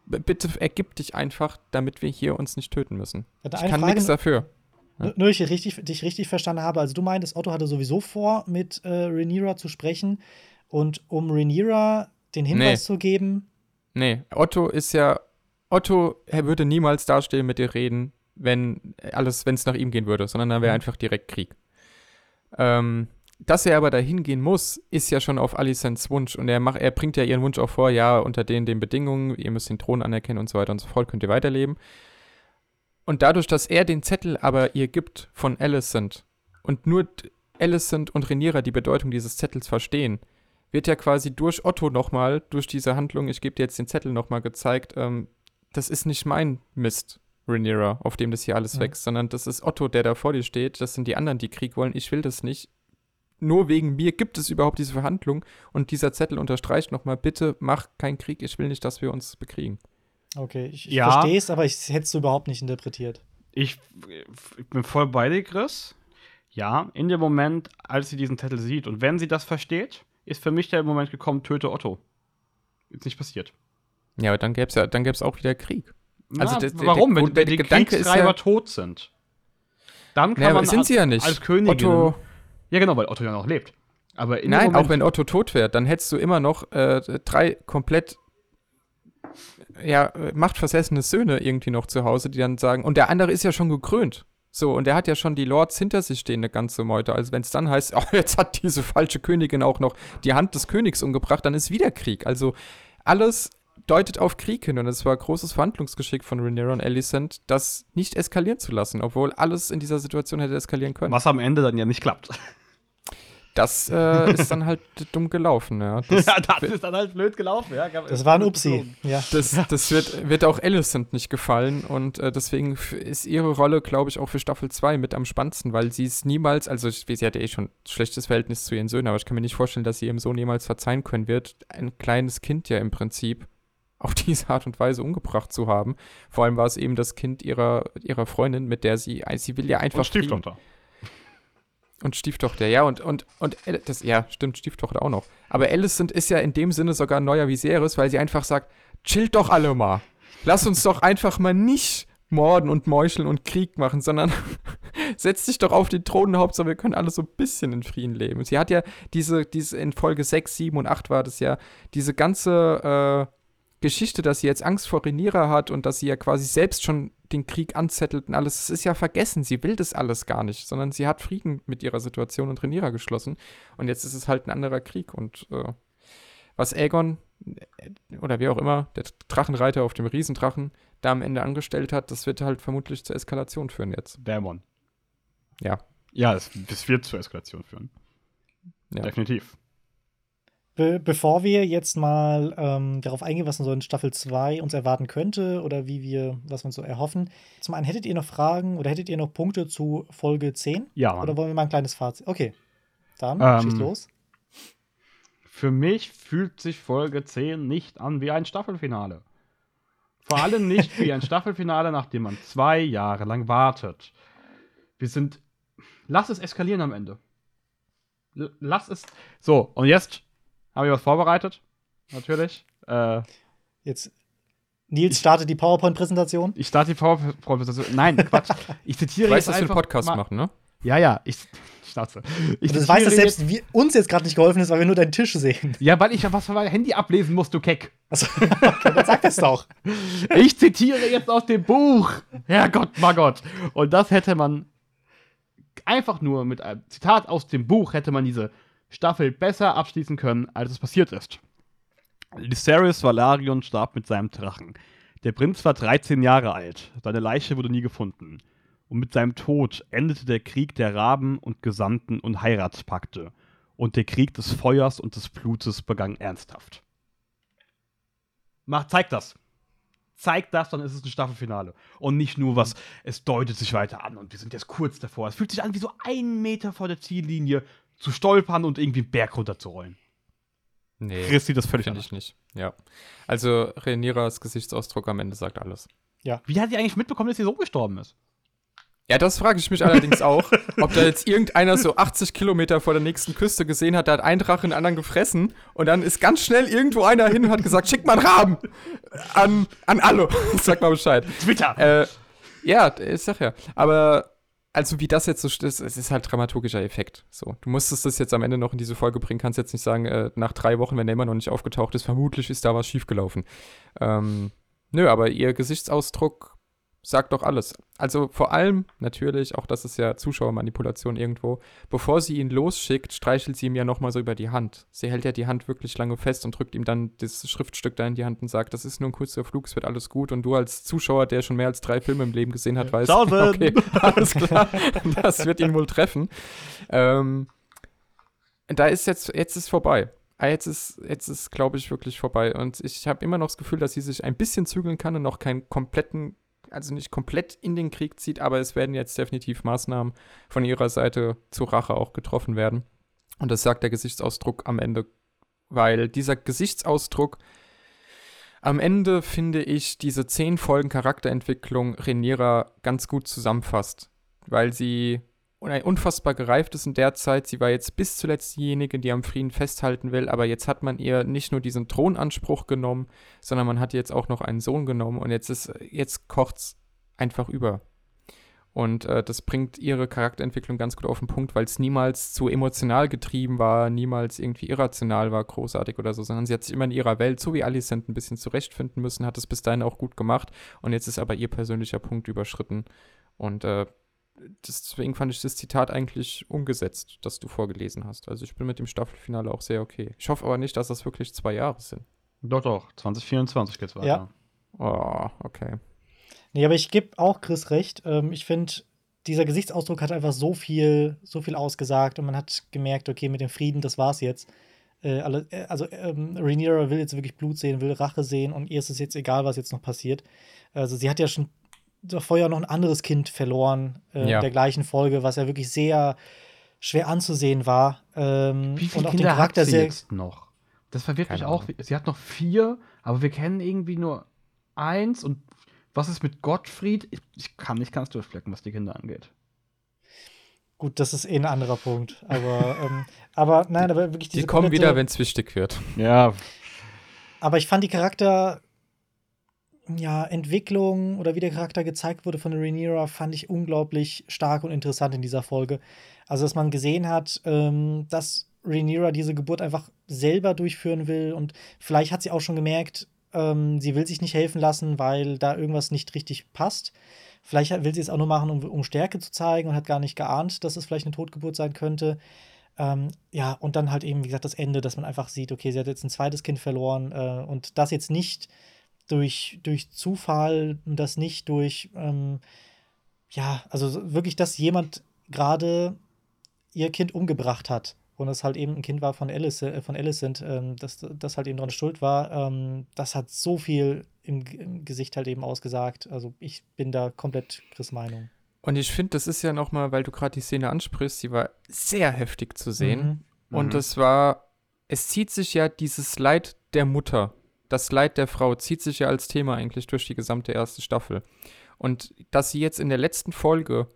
Speaker 2: bitte ergib dich einfach, damit wir hier uns nicht töten müssen. Ich kann nichts dafür.
Speaker 1: Ja. Nur, ich richtig, dich richtig verstanden habe. Also du meintest, Otto hatte sowieso vor, mit äh, Rhaenyra zu sprechen. Und um Rhaenyra den Hinweis nee. zu geben.
Speaker 2: Nee, Otto ist ja. Otto er würde niemals dastehen mit dir reden, wenn alles, wenn es nach ihm gehen würde, sondern dann wäre mhm. einfach direkt Krieg. Ähm, dass er aber dahin gehen muss, ist ja schon auf Alicents Wunsch. Und er, macht, er bringt ja ihren Wunsch auch vor, ja, unter den, den Bedingungen, ihr müsst den Thron anerkennen und so weiter und so fort, könnt ihr weiterleben. Und dadurch, dass er den Zettel aber ihr gibt von Alicent und nur Alicent und Rhaenyra die Bedeutung dieses Zettels verstehen, wird ja quasi durch Otto nochmal, durch diese Handlung, ich gebe dir jetzt den Zettel nochmal gezeigt, ähm, das ist nicht mein Mist, Rhaenyra, auf dem das hier alles ja. wächst, sondern das ist Otto, der da vor dir steht, das sind die anderen, die Krieg wollen, ich will das nicht. Nur wegen mir gibt es überhaupt diese Verhandlung und dieser Zettel unterstreicht nochmal, bitte mach keinen Krieg, ich will nicht, dass wir uns bekriegen.
Speaker 1: Okay, ich, ich ja. verstehe es, aber ich hätte es überhaupt nicht interpretiert.
Speaker 3: Ich, ich bin voll bei dir, Chris. Ja, in dem Moment, als sie diesen Zettel sieht und wenn sie das versteht, ist für mich der Moment gekommen, töte Otto. Ist nicht passiert.
Speaker 2: Ja, aber dann gäbe es ja, dann gäbe auch wieder Krieg.
Speaker 3: Also Na, das, warum? Der, der, wenn, die Kriegstreiber ja, tot sind.
Speaker 2: Dann kann ja, man sind sie ja nicht.
Speaker 3: als Königin. Otto, ja, genau, weil Otto ja noch lebt.
Speaker 2: Aber Nein, Moment, auch wenn Otto tot wäre, dann hättest du immer noch äh, drei komplett ja, machtversessene Söhne irgendwie noch zu Hause, die dann sagen, und der andere ist ja schon gekrönt. So, und er hat ja schon die Lords hinter sich stehen, eine ganze Meute. Also, wenn es dann heißt, *laughs* oh, jetzt hat diese falsche Königin auch noch die Hand des Königs umgebracht, dann ist wieder Krieg. Also, alles deutet auf Krieg hin und es war großes Verhandlungsgeschick von Rhaenyra und Alicent, das nicht eskalieren zu lassen, obwohl alles in dieser Situation hätte eskalieren können.
Speaker 3: Was am Ende dann ja nicht klappt. *laughs*
Speaker 2: Das äh, ist dann halt *laughs* dumm gelaufen, ja. *laughs*
Speaker 3: Das, ja, das ist dann halt blöd gelaufen, ja.
Speaker 1: Das war ein Upsi,
Speaker 2: ja. Das, das wird, wird auch Alicent nicht gefallen und äh, deswegen ist ihre Rolle, glaube ich, auch für Staffel 2 mit am spannendsten, weil sie es niemals, also sie hat ja eh schon ein schlechtes Verhältnis zu ihren Söhnen, aber ich kann mir nicht vorstellen, dass sie ihrem Sohn jemals verzeihen können wird, ein kleines Kind ja im Prinzip auf *laughs* diese Art und Weise umgebracht zu haben. Vor allem war es eben das Kind ihrer, ihrer Freundin, mit der sie, sie will ja einfach. Und
Speaker 3: Stieftochter.
Speaker 2: Und Stieftochter, ja, und, und, und das, ja, stimmt, Stieftochter auch noch. Aber Alicent ist ja in dem Sinne sogar ein neuer Viserys, weil sie einfach sagt, chillt doch alle mal. Lass uns doch einfach mal nicht morden und meucheln und Krieg machen, sondern *laughs* setz dich doch auf den Thron, Hauptsache wir können alle so ein bisschen in Frieden leben. Sie hat ja diese, diese in Folge 6, 7 und 8 war das ja, diese ganze äh, Geschichte, dass sie jetzt Angst vor Rhaenyra hat und dass sie ja quasi selbst schon den Krieg anzettelt und alles, das ist ja vergessen. Sie will das alles gar nicht, sondern sie hat Frieden mit ihrer Situation und Rhaenyra geschlossen. Und jetzt ist es halt ein anderer Krieg. Und äh, was Aegon äh, oder wie auch immer, der Drachenreiter auf dem Riesendrachen, da am Ende angestellt hat, das wird halt vermutlich zur Eskalation führen jetzt.
Speaker 3: Dämon.
Speaker 2: Ja.
Speaker 3: Ja, es, es wird zur Eskalation führen. Ja. Definitiv.
Speaker 1: Be bevor wir jetzt mal ähm, darauf eingehen, was in so in Staffel 2 uns erwarten könnte oder wie wir, was wir uns so erhoffen. Zum einen, hättet ihr noch Fragen oder hättet ihr noch Punkte zu Folge 10?
Speaker 3: Ja.
Speaker 1: Oder wollen wir mal ein kleines Fazit? Okay. Dann ähm, schieß los.
Speaker 3: Für mich fühlt sich Folge 10 nicht an wie ein Staffelfinale. Vor allem nicht wie ein *laughs* Staffelfinale, nachdem man zwei Jahre lang wartet. Wir sind. Lass es eskalieren am Ende. L lass es. So, und jetzt habe ich was vorbereitet? Natürlich. Äh,
Speaker 1: Jetzt. Nils startet die PowerPoint-Präsentation.
Speaker 3: Ich starte die PowerPoint-Präsentation. Nein, *laughs* Quatsch. Ich zitiere
Speaker 2: du weißt, jetzt dass wir einen Podcast machen, ne?
Speaker 3: Ja, ja. Ich, Schnauze.
Speaker 1: Ich das weiß, dass selbst wir, uns jetzt gerade nicht geholfen ist, weil wir nur deinen Tisch sehen.
Speaker 3: Ja, weil ich ja was von meinem Handy ablesen muss, du Keck.
Speaker 1: Achso, *laughs* okay, dann sag das doch.
Speaker 3: Ich zitiere jetzt aus dem Buch. Herrgott, Margott. Und das hätte man einfach nur mit einem Zitat aus dem Buch hätte man diese Staffel besser abschließen können, als es passiert ist. Lysaris Valarion starb mit seinem Drachen. Der Prinz war 13 Jahre alt, seine Leiche wurde nie gefunden. Und mit seinem Tod endete der Krieg der Raben und Gesandten und Heiratspakte. Und der Krieg des Feuers und des Blutes begann ernsthaft. Mach, zeig das. Zeig das, dann ist es ein Staffelfinale. Und nicht nur was, es deutet sich weiter an und wir sind jetzt kurz davor. Es fühlt sich an wie so ein Meter vor der Ziellinie zu stolpern und irgendwie einen Berg runterzurollen.
Speaker 2: Nee,
Speaker 3: Chris sieht das völlig anders.
Speaker 2: ich nicht. Ja. Also Reniras Gesichtsausdruck am Ende sagt alles.
Speaker 3: Wie hat die eigentlich mitbekommen, dass sie so gestorben ist?
Speaker 2: Ja, das frage ich mich allerdings auch, *laughs* ob da jetzt irgendeiner so 80 Kilometer vor der nächsten Küste gesehen hat, da hat ein Drache den anderen gefressen und dann ist ganz schnell irgendwo einer hin und hat gesagt, schick mal einen Raben an, an alle. *laughs* Sag mal Bescheid.
Speaker 3: Twitter!
Speaker 2: Äh, ja, ich sag ja. Aber also wie das jetzt so ist, es ist halt dramaturgischer Effekt. So, du musstest das jetzt am Ende noch in diese Folge bringen, kannst jetzt nicht sagen, äh, nach drei Wochen, wenn der immer noch nicht aufgetaucht ist, vermutlich ist da was schiefgelaufen. Ähm, nö, aber ihr Gesichtsausdruck sagt doch alles. Also vor allem, natürlich, auch das ist ja Zuschauermanipulation irgendwo, bevor sie ihn losschickt, streichelt sie ihm ja nochmal so über die Hand. Sie hält ja die Hand wirklich lange fest und drückt ihm dann das Schriftstück da in die Hand und sagt, das ist nur ein kurzer Flug, es wird alles gut. Und du als Zuschauer, der schon mehr als drei Filme im Leben gesehen hat, weißt, *laughs* okay, alles klar, das wird ihn wohl treffen. Ähm, da ist jetzt, jetzt ist vorbei. Ah, Jetzt ist, jetzt ist, glaube ich, wirklich vorbei. Und ich habe immer noch das Gefühl, dass sie sich ein bisschen zügeln kann und noch keinen kompletten, also nicht komplett in den Krieg zieht, aber es werden jetzt definitiv Maßnahmen von ihrer Seite zur Rache auch getroffen werden. Und das sagt der Gesichtsausdruck am Ende, weil dieser Gesichtsausdruck am Ende, finde ich, diese zehn Folgen Charakterentwicklung Reniera ganz gut zusammenfasst, weil sie un- unfassbar gereift ist in der Zeit. Sie war jetzt bis zuletzt diejenige, die am Frieden festhalten will, aber jetzt hat man ihr nicht nur diesen Thronanspruch genommen, sondern man hat jetzt auch noch einen Sohn genommen und jetzt ist, jetzt kocht's einfach über. Und äh, das bringt ihre Charakterentwicklung ganz gut auf den Punkt, weil es niemals zu emotional getrieben war, niemals irgendwie irrational war, großartig oder so, sondern sie hat sich immer in ihrer Welt, so wie Alicent, ein bisschen zurechtfinden müssen, hat es bis dahin auch gut gemacht und jetzt ist aber ihr persönlicher Punkt überschritten. Und äh, deswegen fand ich das Zitat eigentlich umgesetzt, das du vorgelesen hast. Also ich bin mit dem Staffelfinale auch sehr okay. Ich hoffe aber nicht, dass das wirklich zwei Jahre sind.
Speaker 3: Doch, doch. 2024 geht's weiter.
Speaker 1: Ja.
Speaker 2: Oh, okay.
Speaker 1: Nee, aber ich gebe auch Chris recht. Ähm, ich finde, dieser Gesichtsausdruck hat einfach so viel, so viel ausgesagt und man hat gemerkt, okay, mit dem Frieden, das war's jetzt. Äh, alle, äh, also ähm, Rhaenyra will jetzt wirklich Blut sehen, will Rache sehen und ihr ist es jetzt egal, was jetzt noch passiert. Also sie hat ja schon ja noch ein anderes Kind verloren äh,
Speaker 2: Ja.
Speaker 1: in der gleichen Folge, was ja wirklich sehr schwer anzusehen war. Ähm,
Speaker 3: Wie viele
Speaker 1: und auch den
Speaker 3: Kinder hat
Speaker 1: Charakter
Speaker 3: sie
Speaker 1: sehr.
Speaker 3: jetzt noch? Das verwirrt mich
Speaker 2: Keine
Speaker 3: auch. Sie hat noch vier, aber wir kennen irgendwie nur eins. Und was ist mit Gottfried? Ich, ich kann nicht ganz durchflecken, was die Kinder angeht.
Speaker 1: Gut, das ist eh ein anderer Punkt. Aber, *laughs* ähm, aber nein, aber wirklich
Speaker 2: Die
Speaker 1: diese
Speaker 2: kommen
Speaker 1: komplette-
Speaker 2: wieder, wenn es wichtig wird.
Speaker 3: Ja,
Speaker 1: Aber ich fand die Charakter, ja, Entwicklung oder wie der Charakter gezeigt wurde von Rhaenyra, fand ich unglaublich stark und interessant in dieser Folge. Also, dass man gesehen hat, ähm, dass Rhaenyra diese Geburt einfach selber durchführen will und vielleicht hat sie auch schon gemerkt, ähm, sie will sich nicht helfen lassen, weil da irgendwas nicht richtig passt. Vielleicht will sie es auch nur machen, um, um Stärke zu zeigen und hat gar nicht geahnt, dass es vielleicht eine Totgeburt sein könnte. Ähm, ja, und dann halt eben, wie gesagt, das Ende, dass man einfach sieht, okay, sie hat jetzt ein zweites Kind verloren äh, und das jetzt nicht durch, durch Zufall, das nicht durch, ähm, ja, also so wirklich, dass jemand gerade ihr Kind umgebracht hat und es halt eben ein Kind war von Alice, äh, von Alicent, ähm, dass das halt eben daran schuld war, ähm, das hat so viel im, im Gesicht halt eben ausgesagt. Also ich bin da komplett Chris Meinung.
Speaker 2: Und ich finde, das ist ja noch mal, weil du gerade die Szene ansprichst, die war sehr heftig zu sehen.
Speaker 1: Mhm.
Speaker 2: Und
Speaker 3: Mhm.
Speaker 2: es war, es zieht sich ja dieses Leid der Mutter, das Leid der Frau, zieht sich ja als Thema eigentlich durch die gesamte erste Staffel. Und dass sie jetzt in der letzten Folge,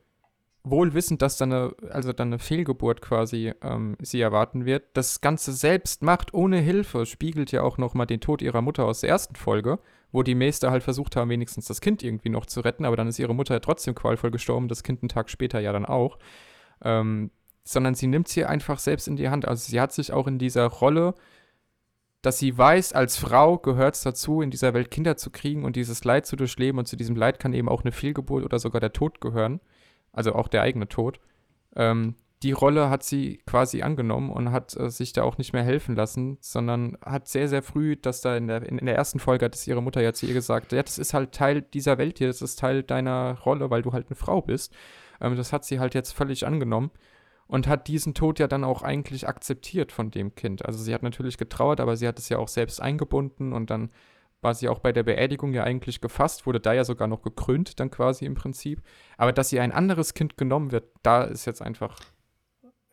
Speaker 2: wohl wissend, dass dann eine, also dann eine Fehlgeburt quasi ähm, sie erwarten wird, das Ganze selbst macht, ohne Hilfe, spiegelt ja auch noch mal den Tod ihrer Mutter aus der ersten Folge, wo die Meister halt versucht haben, wenigstens das Kind irgendwie noch zu retten, aber dann ist ihre Mutter ja trotzdem qualvoll gestorben, das Kind einen Tag später ja dann auch. Ähm, sondern sie nimmt sie einfach selbst in die Hand. Also sie hat sich auch in dieser Rolle, dass sie weiß, als Frau gehört es dazu, in dieser Welt Kinder zu kriegen und dieses Leid zu durchleben. Und zu diesem Leid kann eben auch eine Fehlgeburt oder sogar der Tod gehören. Also auch der eigene Tod. Ähm, die Rolle hat sie quasi angenommen und hat äh, sich da auch nicht mehr helfen lassen, sondern hat sehr, sehr früh, dass da in der, in, in der ersten Folge hat es ihre Mutter ja zu ihr gesagt, ja, das ist halt Teil dieser Welt hier, das ist Teil deiner Rolle, weil du halt eine Frau bist. Ähm, das hat sie halt jetzt völlig angenommen und hat diesen Tod ja dann auch eigentlich akzeptiert von dem Kind. Also sie hat natürlich getrauert, aber sie hat es ja auch selbst eingebunden und dann war sie auch bei der Beerdigung ja eigentlich gefasst, wurde da ja sogar noch gekrönt dann quasi im Prinzip. Aber dass sie ein anderes Kind genommen wird, da ist jetzt einfach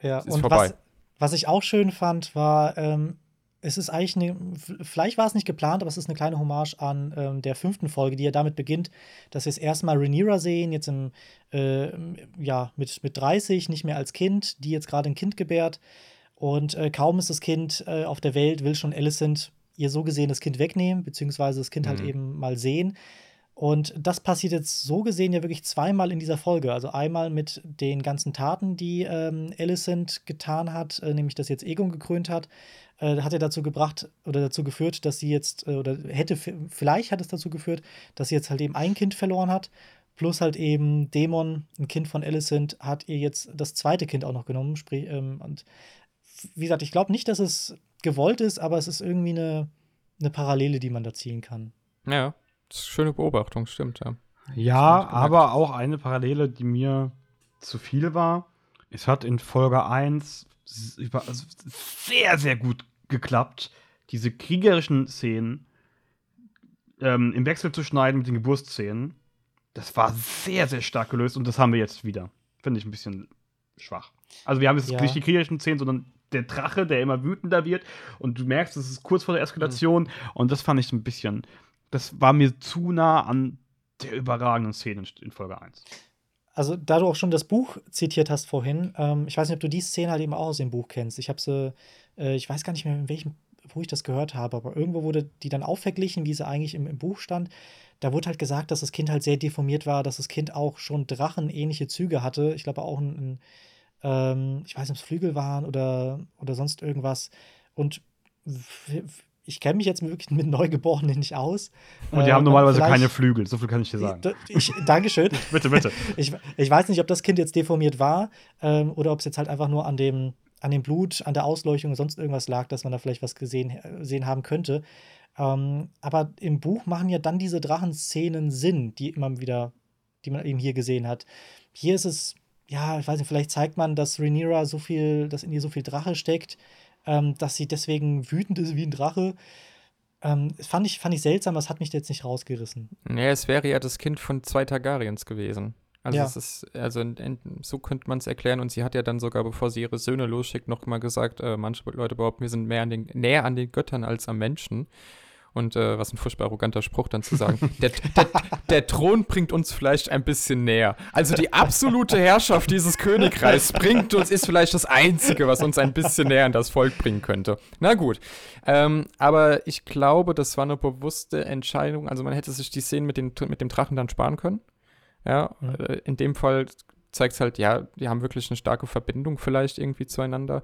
Speaker 1: Ja,
Speaker 2: ist
Speaker 1: und
Speaker 2: vorbei.
Speaker 1: was, was ich auch schön fand, war, ähm, es ist eigentlich eine, vielleicht war es nicht geplant, aber es ist eine kleine Hommage an ähm, der fünften Folge, die ja damit beginnt, dass wir es erstmal Rhaenyra sehen, jetzt im, äh, ja, mit, mit 30, nicht mehr als Kind, die jetzt gerade ein Kind gebärt. Und äh, kaum ist das Kind äh, auf der Welt, will schon Alicent ihr so gesehen das Kind wegnehmen, beziehungsweise das Kind halt mhm. halt eben mal sehen. Und das passiert jetzt so gesehen ja wirklich zweimal in dieser Folge. Also einmal mit den ganzen Taten, die ähm, Alicent getan hat, äh, nämlich dass jetzt Egon gekrönt hat, äh, hat er dazu gebracht oder dazu geführt, dass sie jetzt, äh, oder hätte, vielleicht hat es dazu geführt, dass sie jetzt halt eben ein Kind verloren hat. Plus halt eben Dämon, ein Kind von Alicent, hat ihr jetzt das zweite Kind auch noch genommen. Sprich, ähm, und wie gesagt, ich glaube nicht, dass es gewollt ist, aber es ist irgendwie eine, eine Parallele, die man da ziehen kann.
Speaker 2: Ja. Schöne Beobachtung, stimmt, ja.
Speaker 3: Ja, aber auch eine Parallele, die mir zu viel war. Es hat in Folge 1 sehr, sehr gut geklappt, diese kriegerischen Szenen ähm, im Wechsel zu schneiden mit den Geburtsszenen. Das war sehr, sehr stark gelöst und das haben wir jetzt wieder. Finde ich ein bisschen schwach. Also wir haben jetzt ja. nicht die kriegerischen Szenen, sondern der Drache, der immer wütender wird und du merkst, es ist kurz vor der Eskalation mhm. und das fand ich ein bisschen das war mir zu nah an der überragenden Szene in Folge 1.
Speaker 1: Also, da du auch schon das Buch zitiert hast vorhin, ähm, ich weiß nicht, ob du die Szene halt eben auch aus dem Buch kennst. Ich habe sie, äh, ich weiß gar nicht mehr, in welchem, wo ich das gehört habe, aber irgendwo wurde die dann auch verglichen, wie sie eigentlich im, im Buch stand. Da wurde halt gesagt, dass das Kind halt sehr deformiert war, dass das Kind auch schon drachenähnliche Züge hatte. Ich glaube auch ein, ein ähm, ich weiß nicht, ob es Flügel waren oder, oder sonst irgendwas. Und ich kenne mich jetzt wirklich mit Neugeborenen nicht aus.
Speaker 3: Und die äh, haben normalerweise keine Flügel, so viel kann ich dir sagen.
Speaker 1: Ich, Dankeschön. *laughs*
Speaker 3: bitte, bitte. *laughs*
Speaker 1: Ich, ich weiß nicht, ob das Kind jetzt deformiert war ähm, oder ob es jetzt halt einfach nur an dem, an dem Blut, an der Ausleuchtung und sonst irgendwas lag, dass man da vielleicht was gesehen, gesehen haben könnte. Ähm, aber im Buch machen ja dann diese Drachenszenen Sinn, die immer wieder, die man eben hier gesehen hat. Hier ist es, ja, ich weiß nicht, vielleicht zeigt man, dass Rhaenyra so viel, dass in ihr so viel Drache steckt ähm, dass sie deswegen wütend ist wie ein Drache. Ähm, fand, ich, fand ich seltsam, das hat mich jetzt nicht rausgerissen.
Speaker 2: Nee, es wäre ja das Kind von zwei Targaryens gewesen. Also ja. es ist, also so könnte man es erklären. Und sie hat ja dann sogar, bevor sie ihre Söhne losschickt, noch mal gesagt, äh, manche Leute behaupten, wir sind mehr an den, näher an den Göttern als am Menschen. Und äh, was ein furchtbar arroganter Spruch dann zu sagen. *laughs* Der, der, der, Thron bringt uns vielleicht ein bisschen näher. Also die absolute Herrschaft dieses Königreichs bringt uns, ist vielleicht das Einzige, was uns ein bisschen näher an das Volk bringen könnte. Na gut. Ähm, aber ich glaube, das war eine bewusste Entscheidung. Also man hätte sich die Szenen mit, den, mit dem Drachen dann sparen können. Ja. Äh, in dem Fall zeigt es halt, ja, die haben wirklich eine starke Verbindung vielleicht irgendwie zueinander.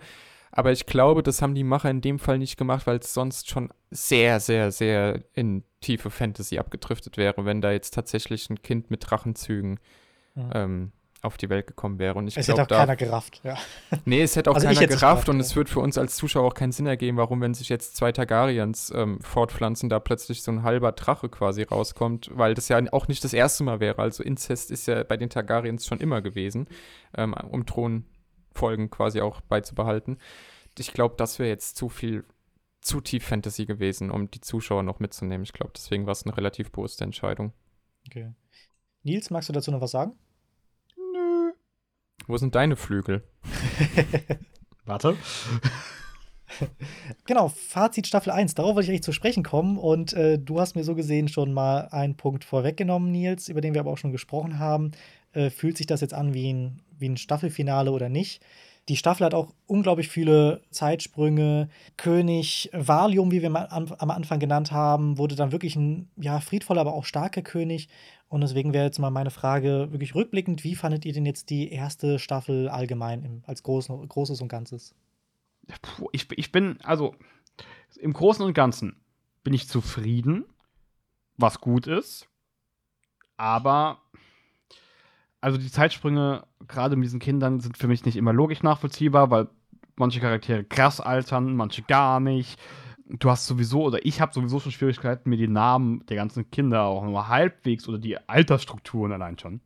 Speaker 2: Aber ich glaube, das haben die Macher in dem Fall nicht gemacht, weil es sonst schon sehr, sehr, sehr in tiefe Fantasy abgedriftet wäre, wenn da jetzt tatsächlich ein Kind mit Drachenzügen mhm. ähm, auf die Welt gekommen wäre. Und ich
Speaker 1: es
Speaker 2: glaub,
Speaker 1: hätte auch da, keiner gerafft, ja. *laughs*
Speaker 2: Nee, es hätte auch also keiner gerafft gerafft und ja. es wird für uns als Zuschauer auch keinen Sinn ergeben, warum, wenn sich jetzt zwei Targaryens ähm, fortpflanzen, da plötzlich so ein halber Drache quasi rauskommt, weil das ja auch nicht das erste Mal wäre. Also Inzest ist ja bei den Targaryens schon immer gewesen, ähm, um Thron Folgen quasi auch beizubehalten. Ich glaube, das wäre jetzt zu viel, zu tief Fantasy gewesen, um die Zuschauer noch mitzunehmen. Ich glaube, deswegen war es eine relativ bewusste Entscheidung.
Speaker 1: Okay. Nils, magst du dazu noch was sagen?
Speaker 2: Nö. Wo sind deine Flügel? *laughs*
Speaker 3: Warte. *laughs*
Speaker 1: genau, Fazit Staffel 1. Darauf wollte ich eigentlich zu sprechen kommen. Und äh, du hast mir so gesehen schon mal einen Punkt vorweggenommen, Nils, über den wir aber auch schon gesprochen haben. Äh, fühlt sich das jetzt an wie ein wie ein Staffelfinale oder nicht. Die Staffel hat auch unglaublich viele Zeitsprünge. König Valium, wie wir am Anfang genannt haben, wurde dann wirklich ein ja, friedvoller, aber auch starker König. Und deswegen wäre jetzt mal meine Frage wirklich rückblickend: Wie fandet ihr denn jetzt die erste Staffel allgemein im, als Groß, Großes und Ganzes?
Speaker 3: Puh, ich, ich bin, also im Großen und Ganzen bin ich zufrieden, was gut ist. Aber also die Zeitsprünge, gerade mit diesen Kindern, sind für mich nicht immer logisch nachvollziehbar, weil manche Charaktere krass altern, manche gar nicht. Du hast sowieso, oder ich habe sowieso schon Schwierigkeiten, mir die Namen der ganzen Kinder auch nur halbwegs oder die Altersstrukturen allein schon.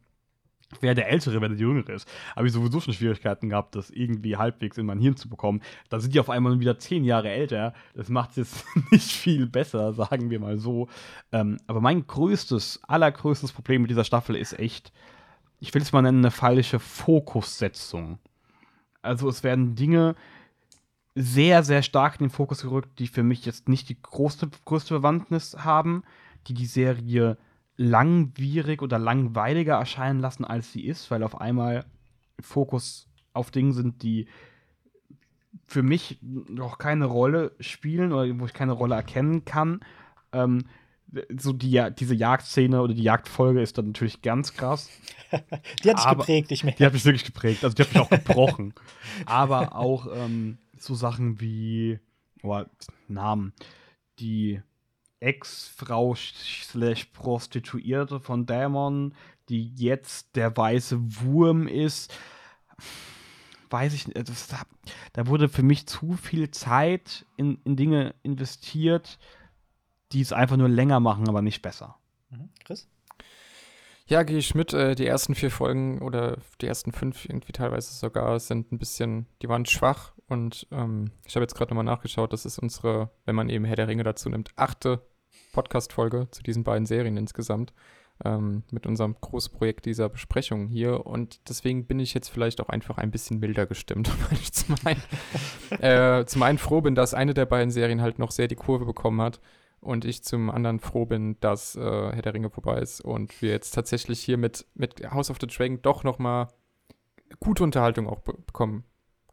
Speaker 3: Wer der Ältere, wer der Jüngere ist, habe ich sowieso schon Schwierigkeiten gehabt, das irgendwie halbwegs in mein Hirn zu bekommen. Da sind die auf einmal wieder zehn Jahre älter. Das macht es jetzt *laughs* nicht viel besser, sagen wir mal so. Ähm, aber mein größtes, allergrößtes Problem mit dieser Staffel ist echt, ich will es mal nennen, eine falsche Fokussetzung. Also es werden Dinge sehr, sehr stark in den Fokus gerückt, die für mich jetzt nicht die große, größte Bewandtnis haben, die die Serie langwierig oder langweiliger erscheinen lassen, als sie ist, weil auf einmal Fokus auf Dingen sind, die für mich noch keine Rolle spielen oder wo ich keine Rolle erkennen kann. Ähm, so die, diese Jagdszene oder die Jagdfolge ist dann natürlich ganz krass. *laughs*
Speaker 1: die hat dich geprägt, ich
Speaker 3: merke. Die hat mich wirklich geprägt, also die hat mich auch gebrochen. *laughs* Aber auch ähm, so Sachen wie, oh, Namen, die Ex-Frau slash Prostituierte von Dämon, die jetzt der weiße Wurm ist. Weiß ich nicht. Das, da wurde für mich zu viel Zeit in, in Dinge investiert, die es einfach nur länger machen, aber nicht besser.
Speaker 2: Mhm. Chris? Ja, gehe ich mit. Äh, die ersten vier Folgen oder die ersten fünf irgendwie teilweise sogar sind ein bisschen, die waren schwach und ähm, ich habe jetzt gerade nochmal nachgeschaut, das ist unsere, wenn man eben Herr der Ringe dazu nimmt, achte Podcast-Folge zu diesen beiden Serien insgesamt ähm, mit unserem Großprojekt dieser Besprechung hier. Und deswegen bin ich jetzt vielleicht auch einfach ein bisschen milder gestimmt, *laughs* weil ich zum einen, äh, zum einen froh bin, dass eine der beiden Serien halt noch sehr die Kurve bekommen hat. Und ich zum anderen froh bin, dass äh, Herr der Ringe vorbei ist und wir jetzt tatsächlich hier mit, mit House of the Dragon doch noch mal gute Unterhaltung auch bekommen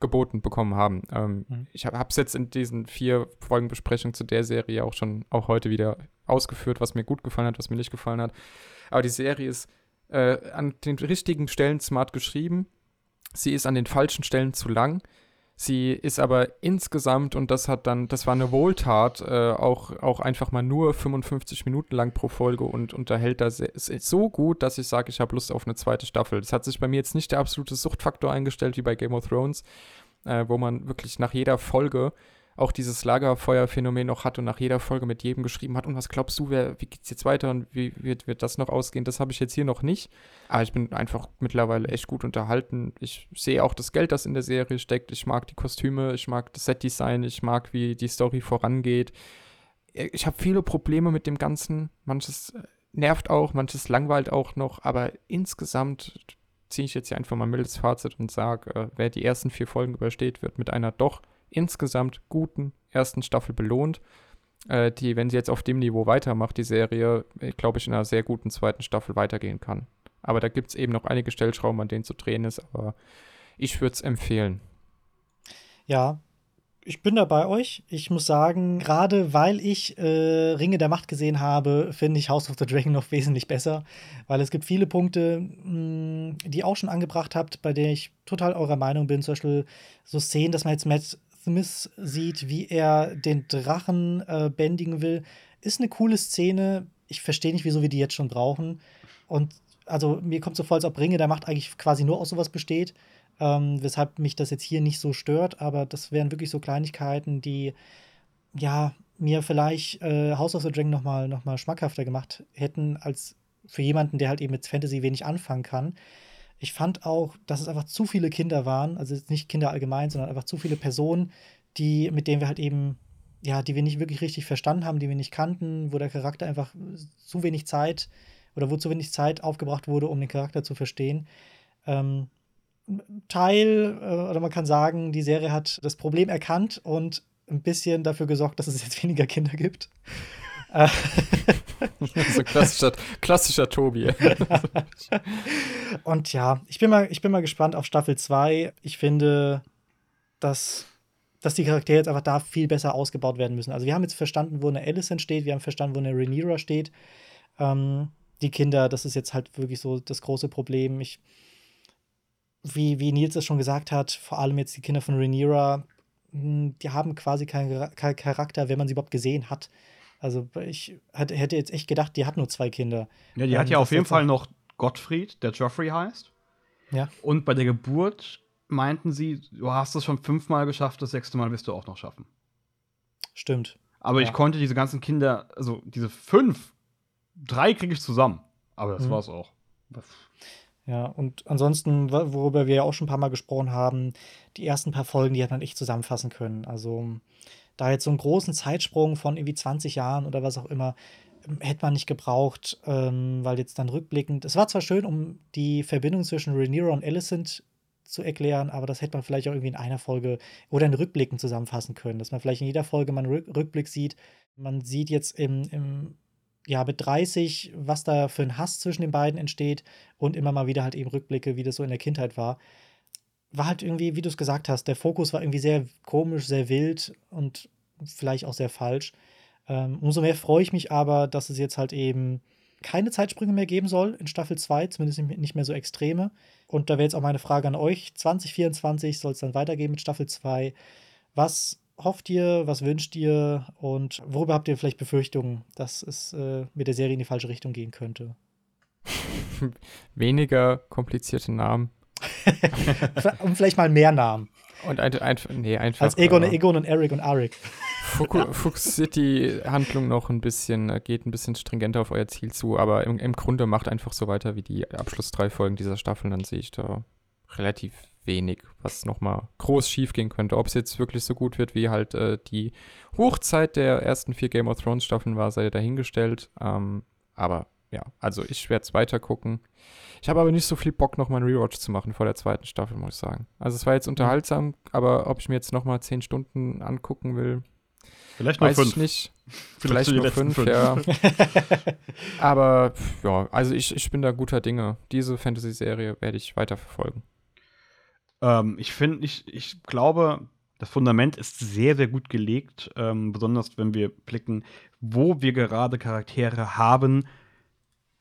Speaker 2: geboten bekommen haben. Ähm, mhm. Ich habe es jetzt in diesen vier Folgen Besprechung zu der Serie auch schon auch heute wieder ausgeführt, was mir gut gefallen hat, was mir nicht gefallen hat. Aber die Serie ist äh, an den richtigen Stellen smart geschrieben. Sie ist an den falschen Stellen zu lang. Sie ist aber insgesamt, und das hat dann, das war eine Wohltat, äh, auch, auch einfach mal nur 55 Minuten lang pro Folge und unterhält das so gut, dass ich sage, ich habe Lust auf eine zweite Staffel. Das hat sich bei mir jetzt nicht der absolute Suchtfaktor eingestellt wie bei Game of Thrones, äh, wo man wirklich nach jeder Folge auch dieses Lagerfeuerphänomen noch hat und nach jeder Folge mit jedem geschrieben hat, und was glaubst du, wer, wie geht's jetzt weiter und wie wird, wird das noch ausgehen? Das habe ich jetzt hier noch nicht. Aber ich bin einfach mittlerweile echt gut unterhalten. Ich sehe auch das Geld, das in der Serie steckt. Ich mag die Kostüme, ich mag das Setdesign, ich mag, wie die Story vorangeht. Ich habe viele Probleme mit dem Ganzen. Manches nervt auch, manches langweilt auch noch, aber insgesamt ziehe ich jetzt hier einfach mal ein mildes Fazit und sage, äh, wer die ersten vier Folgen übersteht, wird mit einer doch insgesamt guten ersten Staffel belohnt, äh, die, wenn sie jetzt auf dem Niveau weitermacht, die Serie, äh, glaube ich, in einer sehr guten zweiten Staffel weitergehen kann. Aber da gibt es eben noch einige Stellschrauben, an denen zu drehen ist, aber ich würde es empfehlen.
Speaker 1: Ja, ich bin da bei euch. Ich muss sagen, gerade weil ich äh, Ringe der Macht gesehen habe, finde ich House of the Dragon noch wesentlich besser, weil es gibt viele Punkte, mh, mm, die ihr auch schon angebracht habt, bei denen ich total eurer Meinung bin. Zum Beispiel so Szenen, dass man jetzt Matt Smith sieht, wie er den Drachen äh, bändigen will, ist eine coole Szene. Ich verstehe nicht, wieso wir die jetzt schon brauchen. Und also mir kommt so vor, als ob Ringe der Macht eigentlich quasi nur aus sowas besteht. Ähm, weshalb mich das jetzt hier nicht so stört, aber das wären wirklich so Kleinigkeiten, die ja mir vielleicht äh, House of the Dragon nochmal noch mal schmackhafter gemacht hätten, als für jemanden, der halt eben mit Fantasy wenig anfangen kann. Ich fand auch, dass es einfach zu viele Kinder waren, also nicht Kinder allgemein, sondern einfach zu viele Personen, die, mit denen wir halt eben, ja, die wir nicht wirklich richtig verstanden haben, die wir nicht kannten, wo der Charakter einfach zu wenig Zeit oder wo zu wenig Zeit aufgebracht wurde, um den Charakter zu verstehen. Ähm, Teil, äh, oder man kann sagen, die Serie hat das Problem erkannt und ein bisschen dafür gesorgt, dass es jetzt *laughs* weniger Kinder gibt. *laughs*
Speaker 2: so klassischer, klassischer Tobi.
Speaker 1: und ja, ich bin, mal, ich bin mal gespannt auf Staffel 2. Ich finde, dass, dass die Charaktere jetzt einfach da viel besser ausgebaut werden müssen. Also, wir haben jetzt verstanden, wo eine Alicent steht, wir haben verstanden, wo eine Rhaenyra steht. Ähm, die Kinder, das ist jetzt halt wirklich so das große Problem. Ich, wie, wie Nils es schon gesagt hat, vor allem jetzt die Kinder von Rhaenyra, hm, die haben quasi keinen Charakter, wenn man sie überhaupt gesehen hat. Also ich hätte jetzt echt gedacht, die hat nur zwei Kinder.
Speaker 3: Ja, die ähm, hat ja auf jeden Fall noch Gottfried, der Geoffrey heißt.
Speaker 1: Ja.
Speaker 3: Und bei der Geburt meinten sie, du hast es schon fünfmal geschafft, das sechste Mal wirst du auch noch schaffen.
Speaker 1: Stimmt.
Speaker 3: Aber ja. ich konnte diese ganzen Kinder, also diese fünf, drei kriege ich zusammen. Aber das mhm. war's auch.
Speaker 1: Ja, und ansonsten, worüber wir ja auch schon ein paar Mal gesprochen haben, die ersten paar Folgen, die hat man echt zusammenfassen können. Also da jetzt so einen großen Zeitsprung von irgendwie 20 Jahren oder was auch immer, ähm, hätte man nicht gebraucht, ähm, weil jetzt dann rückblickend, es war zwar schön, um die Verbindung zwischen Rhaenyra und Alicent zu erklären, aber das hätte man vielleicht auch irgendwie in einer Folge oder in Rückblicken zusammenfassen können, dass man vielleicht in jeder Folge mal einen Rückblick sieht. Man sieht jetzt im, im ja, mit 30, was da für ein Hass zwischen den beiden entsteht und immer mal wieder halt eben Rückblicke, wie das so in der Kindheit war. War halt irgendwie, wie du es gesagt hast, der Fokus war irgendwie sehr komisch, sehr wild und vielleicht auch sehr falsch. Ähm, umso mehr freue ich mich aber, dass es jetzt halt eben keine Zeitsprünge mehr geben soll in Staffel 2, zumindest nicht mehr so extreme. Und da wäre jetzt auch meine Frage an euch. 2024 soll es dann weitergehen mit Staffel 2. Was hofft ihr, was wünscht ihr und worüber habt ihr vielleicht Befürchtungen, dass es äh, mit der Serie in die falsche Richtung gehen könnte? *laughs*
Speaker 2: Weniger komplizierte Namen. *laughs*
Speaker 1: und vielleicht mal mehr Namen.
Speaker 2: Und ein, ein, nee, einfach.
Speaker 1: Als Egon, äh, Egon und Eric und Arik.
Speaker 2: Fuchs *laughs* City Handlung noch ein bisschen, äh, geht ein bisschen stringenter auf euer Ziel zu, aber im, im Grunde macht einfach so weiter wie die Abschluss drei Folgen dieser Staffel, dann sehe ich da relativ wenig, was nochmal groß schief gehen könnte. Ob es jetzt wirklich so gut wird, wie halt äh, die Hochzeit der ersten vier Game of Thrones Staffeln war, sei dahingestellt. Ähm, aber ja, also ich werde es weiter gucken. Ich habe aber nicht so viel Bock, nochmal einen Rewatch zu machen vor der zweiten Staffel, muss ich sagen. Also es war jetzt unterhaltsam, aber ob ich mir jetzt nochmal zehn Stunden angucken will,
Speaker 3: Vielleicht
Speaker 2: weiß
Speaker 3: fünf.
Speaker 2: ich nicht.
Speaker 3: Vielleicht
Speaker 2: Vielleicht, nur fünf,
Speaker 3: fünf.
Speaker 2: ja. *laughs* aber ja, also ich, ich bin da guter Dinge. Diese Fantasy-Serie werde ich weiterverfolgen.
Speaker 3: Ähm, ich finde, ich, ich glaube, das Fundament ist sehr, sehr gut gelegt, ähm, besonders wenn wir blicken, wo wir gerade Charaktere haben,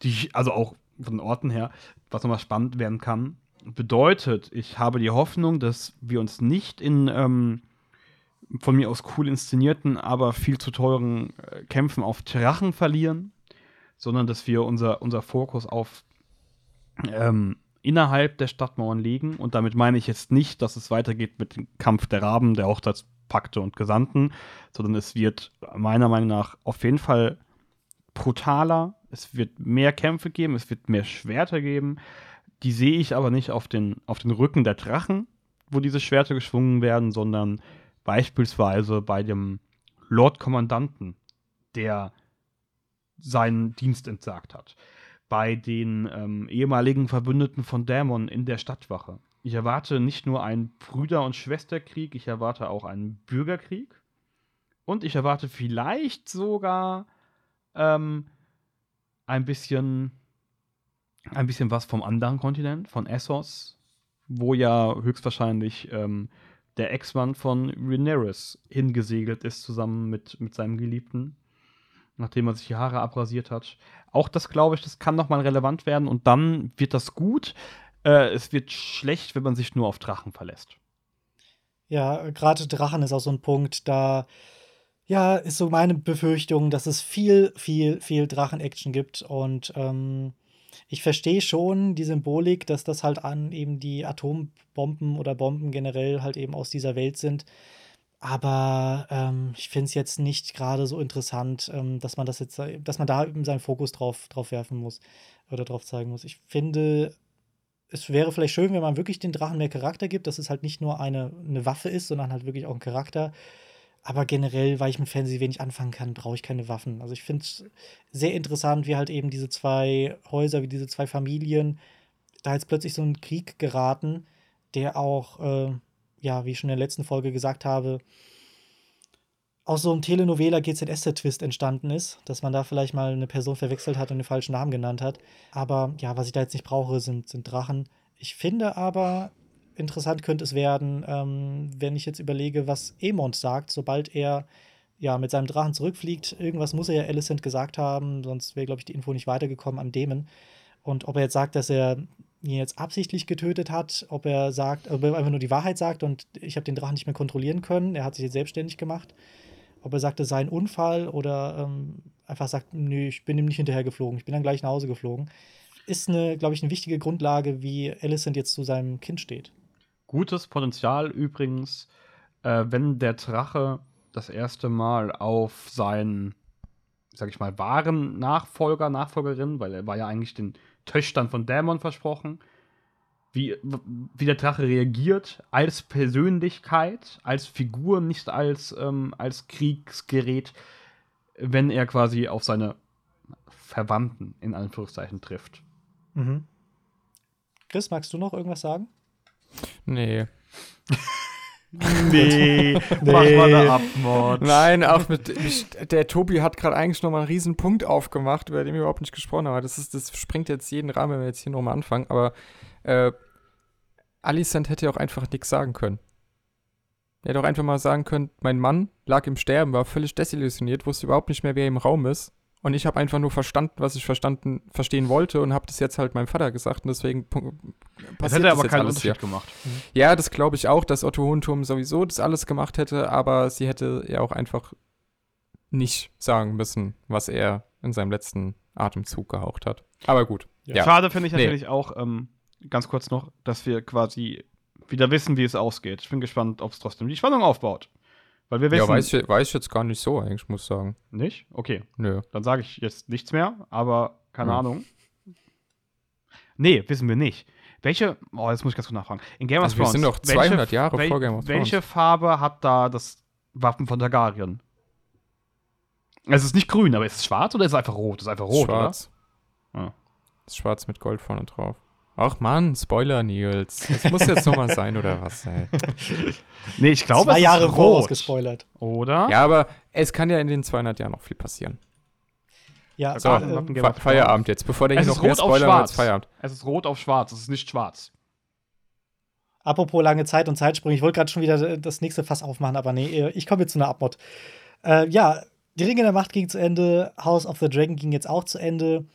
Speaker 3: die, also auch von den Orten her, was nochmal spannend werden kann. Bedeutet, ich habe die Hoffnung, dass wir uns nicht in ähm, von mir aus cool inszenierten, aber viel zu teuren äh, Kämpfen auf Drachen verlieren, sondern dass wir unser, unser Fokus auf ähm, innerhalb der Stadtmauern legen. Und damit meine ich jetzt nicht, dass es weitergeht mit dem Kampf der Raben, der Hochzeitspakte und Gesandten, sondern es wird meiner Meinung nach auf jeden Fall brutaler. Es wird mehr Kämpfe geben, es wird mehr Schwerter geben. Die sehe ich aber nicht auf den, auf den Rücken der Drachen, wo diese Schwerter geschwungen werden, sondern beispielsweise bei dem Lord-Kommandanten, der seinen Dienst entsagt hat bei den ähm, ehemaligen Verbündeten von Dämon in der Stadtwache. Ich erwarte nicht nur einen Brüder- und Schwesterkrieg, ich erwarte auch einen Bürgerkrieg. Und ich erwarte vielleicht sogar ähm, ein bisschen ein bisschen was vom anderen Kontinent, von Essos, wo ja höchstwahrscheinlich ähm, der Ex-Mann von Rhaenyra hingesegelt ist, zusammen mit, mit seinem Geliebten nachdem er sich die Haare abrasiert hat. Auch das glaube ich, das kann nochmal relevant werden und dann wird das gut. Äh, es wird schlecht, wenn man sich nur auf Drachen verlässt.
Speaker 1: Ja, gerade Drachen ist auch so ein Punkt, da ja, ist so meine Befürchtung, dass es viel, viel, viel Drachen-Action gibt und ähm, ich verstehe schon die Symbolik, dass das halt an eben die Atombomben oder Bomben generell halt eben aus dieser Welt sind. Aber, ähm, ich finde es jetzt nicht gerade so interessant, ähm, dass man das jetzt dass man da eben seinen Fokus drauf drauf werfen muss oder drauf zeigen muss. Ich finde, es wäre vielleicht schön, wenn man wirklich den Drachen mehr Charakter gibt, dass es halt nicht nur eine 'ne Waffe ist, sondern halt wirklich auch ein Charakter. Aber generell, weil ich mit Fantasy wenig anfangen kann, brauche ich keine Waffen. Also, ich finde es sehr interessant, wie halt eben diese zwei Häuser, wie diese zwei Familien da jetzt plötzlich so in Krieg geraten, der auch, äh ja, wie ich schon in der letzten Folge gesagt habe, aus so einem Telenovela GZSZ-Twist entstanden ist, dass man da vielleicht mal eine Person verwechselt hat und den falschen Namen genannt hat. Aber ja, was ich da jetzt nicht brauche, sind, sind Drachen. Ich finde aber, interessant könnte es werden, ähm, wenn ich jetzt überlege, was Emond sagt, sobald er ja mit seinem Drachen zurückfliegt. Irgendwas muss er ja Alicent gesagt haben, sonst wäre, glaube ich, die Info nicht weitergekommen an Demon. Und ob er jetzt sagt, dass er ihn jetzt absichtlich getötet hat, ob er sagt, ob er einfach nur die Wahrheit sagt und ich habe den Drachen nicht mehr kontrollieren können, er hat sich jetzt selbstständig gemacht. Ob er sagt, es sei ein Unfall oder ähm, einfach sagt, nö, ich bin ihm nicht hinterhergeflogen, ich bin dann gleich nach Hause geflogen, ist glaube ich, eine wichtige Grundlage, wie Alicent jetzt zu seinem Kind steht.
Speaker 3: Gutes Potenzial übrigens, äh, wenn der Drache das erste Mal auf seinen, sag ich mal, wahren Nachfolger, Nachfolgerin, weil er war ja eigentlich den Töchtern von Dämon versprochen, wie, wie der Drache reagiert, als Persönlichkeit, als Figur, nicht als, ähm, als Kriegsgerät, wenn er quasi auf seine Verwandten in Anführungszeichen trifft.
Speaker 1: Mhm. Chris, magst du noch irgendwas sagen?
Speaker 2: Nee.
Speaker 3: Nee, mach
Speaker 1: Nee.
Speaker 3: mal eine Abmord.
Speaker 2: Nein, auch mit. Ich, der Tobi hat gerade eigentlich nochmal einen riesen Punkt aufgemacht, über den wir überhaupt nicht gesprochen haben. Das, ist, das springt jetzt jeden Rahmen, wenn wir jetzt hier nochmal anfangen. Aber äh, Alicent hätte ja auch einfach nichts sagen können. Er hätte auch einfach mal sagen können: Mein Mann lag im Sterben, war völlig desillusioniert, wusste überhaupt nicht mehr, wer im Raum ist. Und ich habe einfach nur verstanden, was ich verstanden, verstehen wollte und habe das jetzt halt meinem Vater gesagt. Und deswegen pu-
Speaker 3: Das
Speaker 2: passiert
Speaker 3: hätte aber keinen Unterschied
Speaker 2: hier.
Speaker 3: gemacht.
Speaker 2: Ja, das glaube ich auch, dass Otto Hohenturm sowieso das alles gemacht hätte, aber sie hätte ja auch einfach nicht sagen müssen, was er in seinem letzten Atemzug gehaucht hat. Aber gut. Ja.
Speaker 3: Schade finde ich
Speaker 2: Nee.
Speaker 3: natürlich auch, ähm, ganz kurz noch, dass wir quasi wieder wissen, wie es ausgeht. Ich bin gespannt, ob es trotzdem die Spannung aufbaut. Weil wir wissen.
Speaker 2: Ja, weiß, ich- weiß ich jetzt gar nicht so, eigentlich, muss ich sagen.
Speaker 3: nicht? Okay.
Speaker 2: Nö.
Speaker 3: Dann sage ich jetzt nichts mehr, aber keine
Speaker 2: Hm.
Speaker 3: Ahnung. Nee, wissen wir nicht. Welche, oh, jetzt muss ich ganz kurz nachfragen. In Game of
Speaker 2: Also wir
Speaker 3: Thrones.
Speaker 2: sind noch 200 Jahre vor Game of
Speaker 3: Welche Farbe hat da das Wappen von Targaryen? Es ist nicht grün, aber ist es schwarz oder ist es einfach rot? Es ist einfach rot,
Speaker 2: schwarz.
Speaker 3: Ah.
Speaker 2: Ist schwarz mit Gold vorne drauf. Ach Mann, Spoiler, Nils. Das muss jetzt nochmal sein, oder was, ey? *laughs*
Speaker 3: Nee, ich glaube,
Speaker 1: Zwei
Speaker 3: es
Speaker 1: Jahre
Speaker 3: ist
Speaker 1: voraus
Speaker 3: rot.
Speaker 1: gespoilert.
Speaker 3: Oder?
Speaker 2: Ja, aber es kann ja in den 200 Jahren noch viel passieren.
Speaker 1: Ja,
Speaker 2: So,
Speaker 1: äh,
Speaker 3: Game
Speaker 2: Fe. Feierabend jetzt, bevor der
Speaker 3: Es
Speaker 2: hier noch mehr Spoiler wird,
Speaker 3: schwarz.
Speaker 2: Feierabend.
Speaker 3: Es ist rot auf schwarz, es ist nicht schwarz.
Speaker 1: Apropos lange Zeit und Zeitsprung, ich wollte gerade schon wieder das nächste Fass aufmachen, aber nee, äh, ich komme jetzt zu einer Abmod. Äh, ja, die Ringe der Macht ging zu Ende, House of the Dragon ging jetzt auch zu Ende.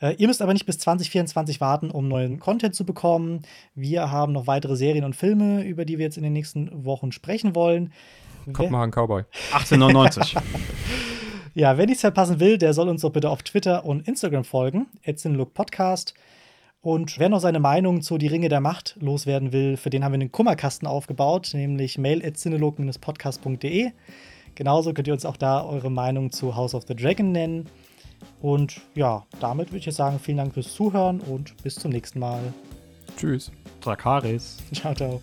Speaker 1: Äh, ihr müsst aber nicht bis 2024 warten, um neuen Content zu bekommen. Wir haben noch weitere Serien und Filme, über die wir jetzt in den nächsten Wochen sprechen wollen.
Speaker 2: Kommt mal ein Cowboy.
Speaker 3: 1899. *laughs*
Speaker 1: Ja, wer nichts verpassen will, der soll uns doch bitte auf Twitter und Instagram folgen, Look Podcast. Und wer noch seine Meinung zu Die Ringe der Macht loswerden will, für den haben wir einen Kummerkasten aufgebaut, nämlich mail.cinelog-podcast.de. Genauso könnt ihr uns auch da eure Meinung zu House of the Dragon nennen. Und ja, damit würde ich jetzt sagen, vielen Dank fürs Zuhören und bis zum nächsten Mal.
Speaker 2: Tschüss.
Speaker 3: Drakaris.
Speaker 1: Ciao, ciao.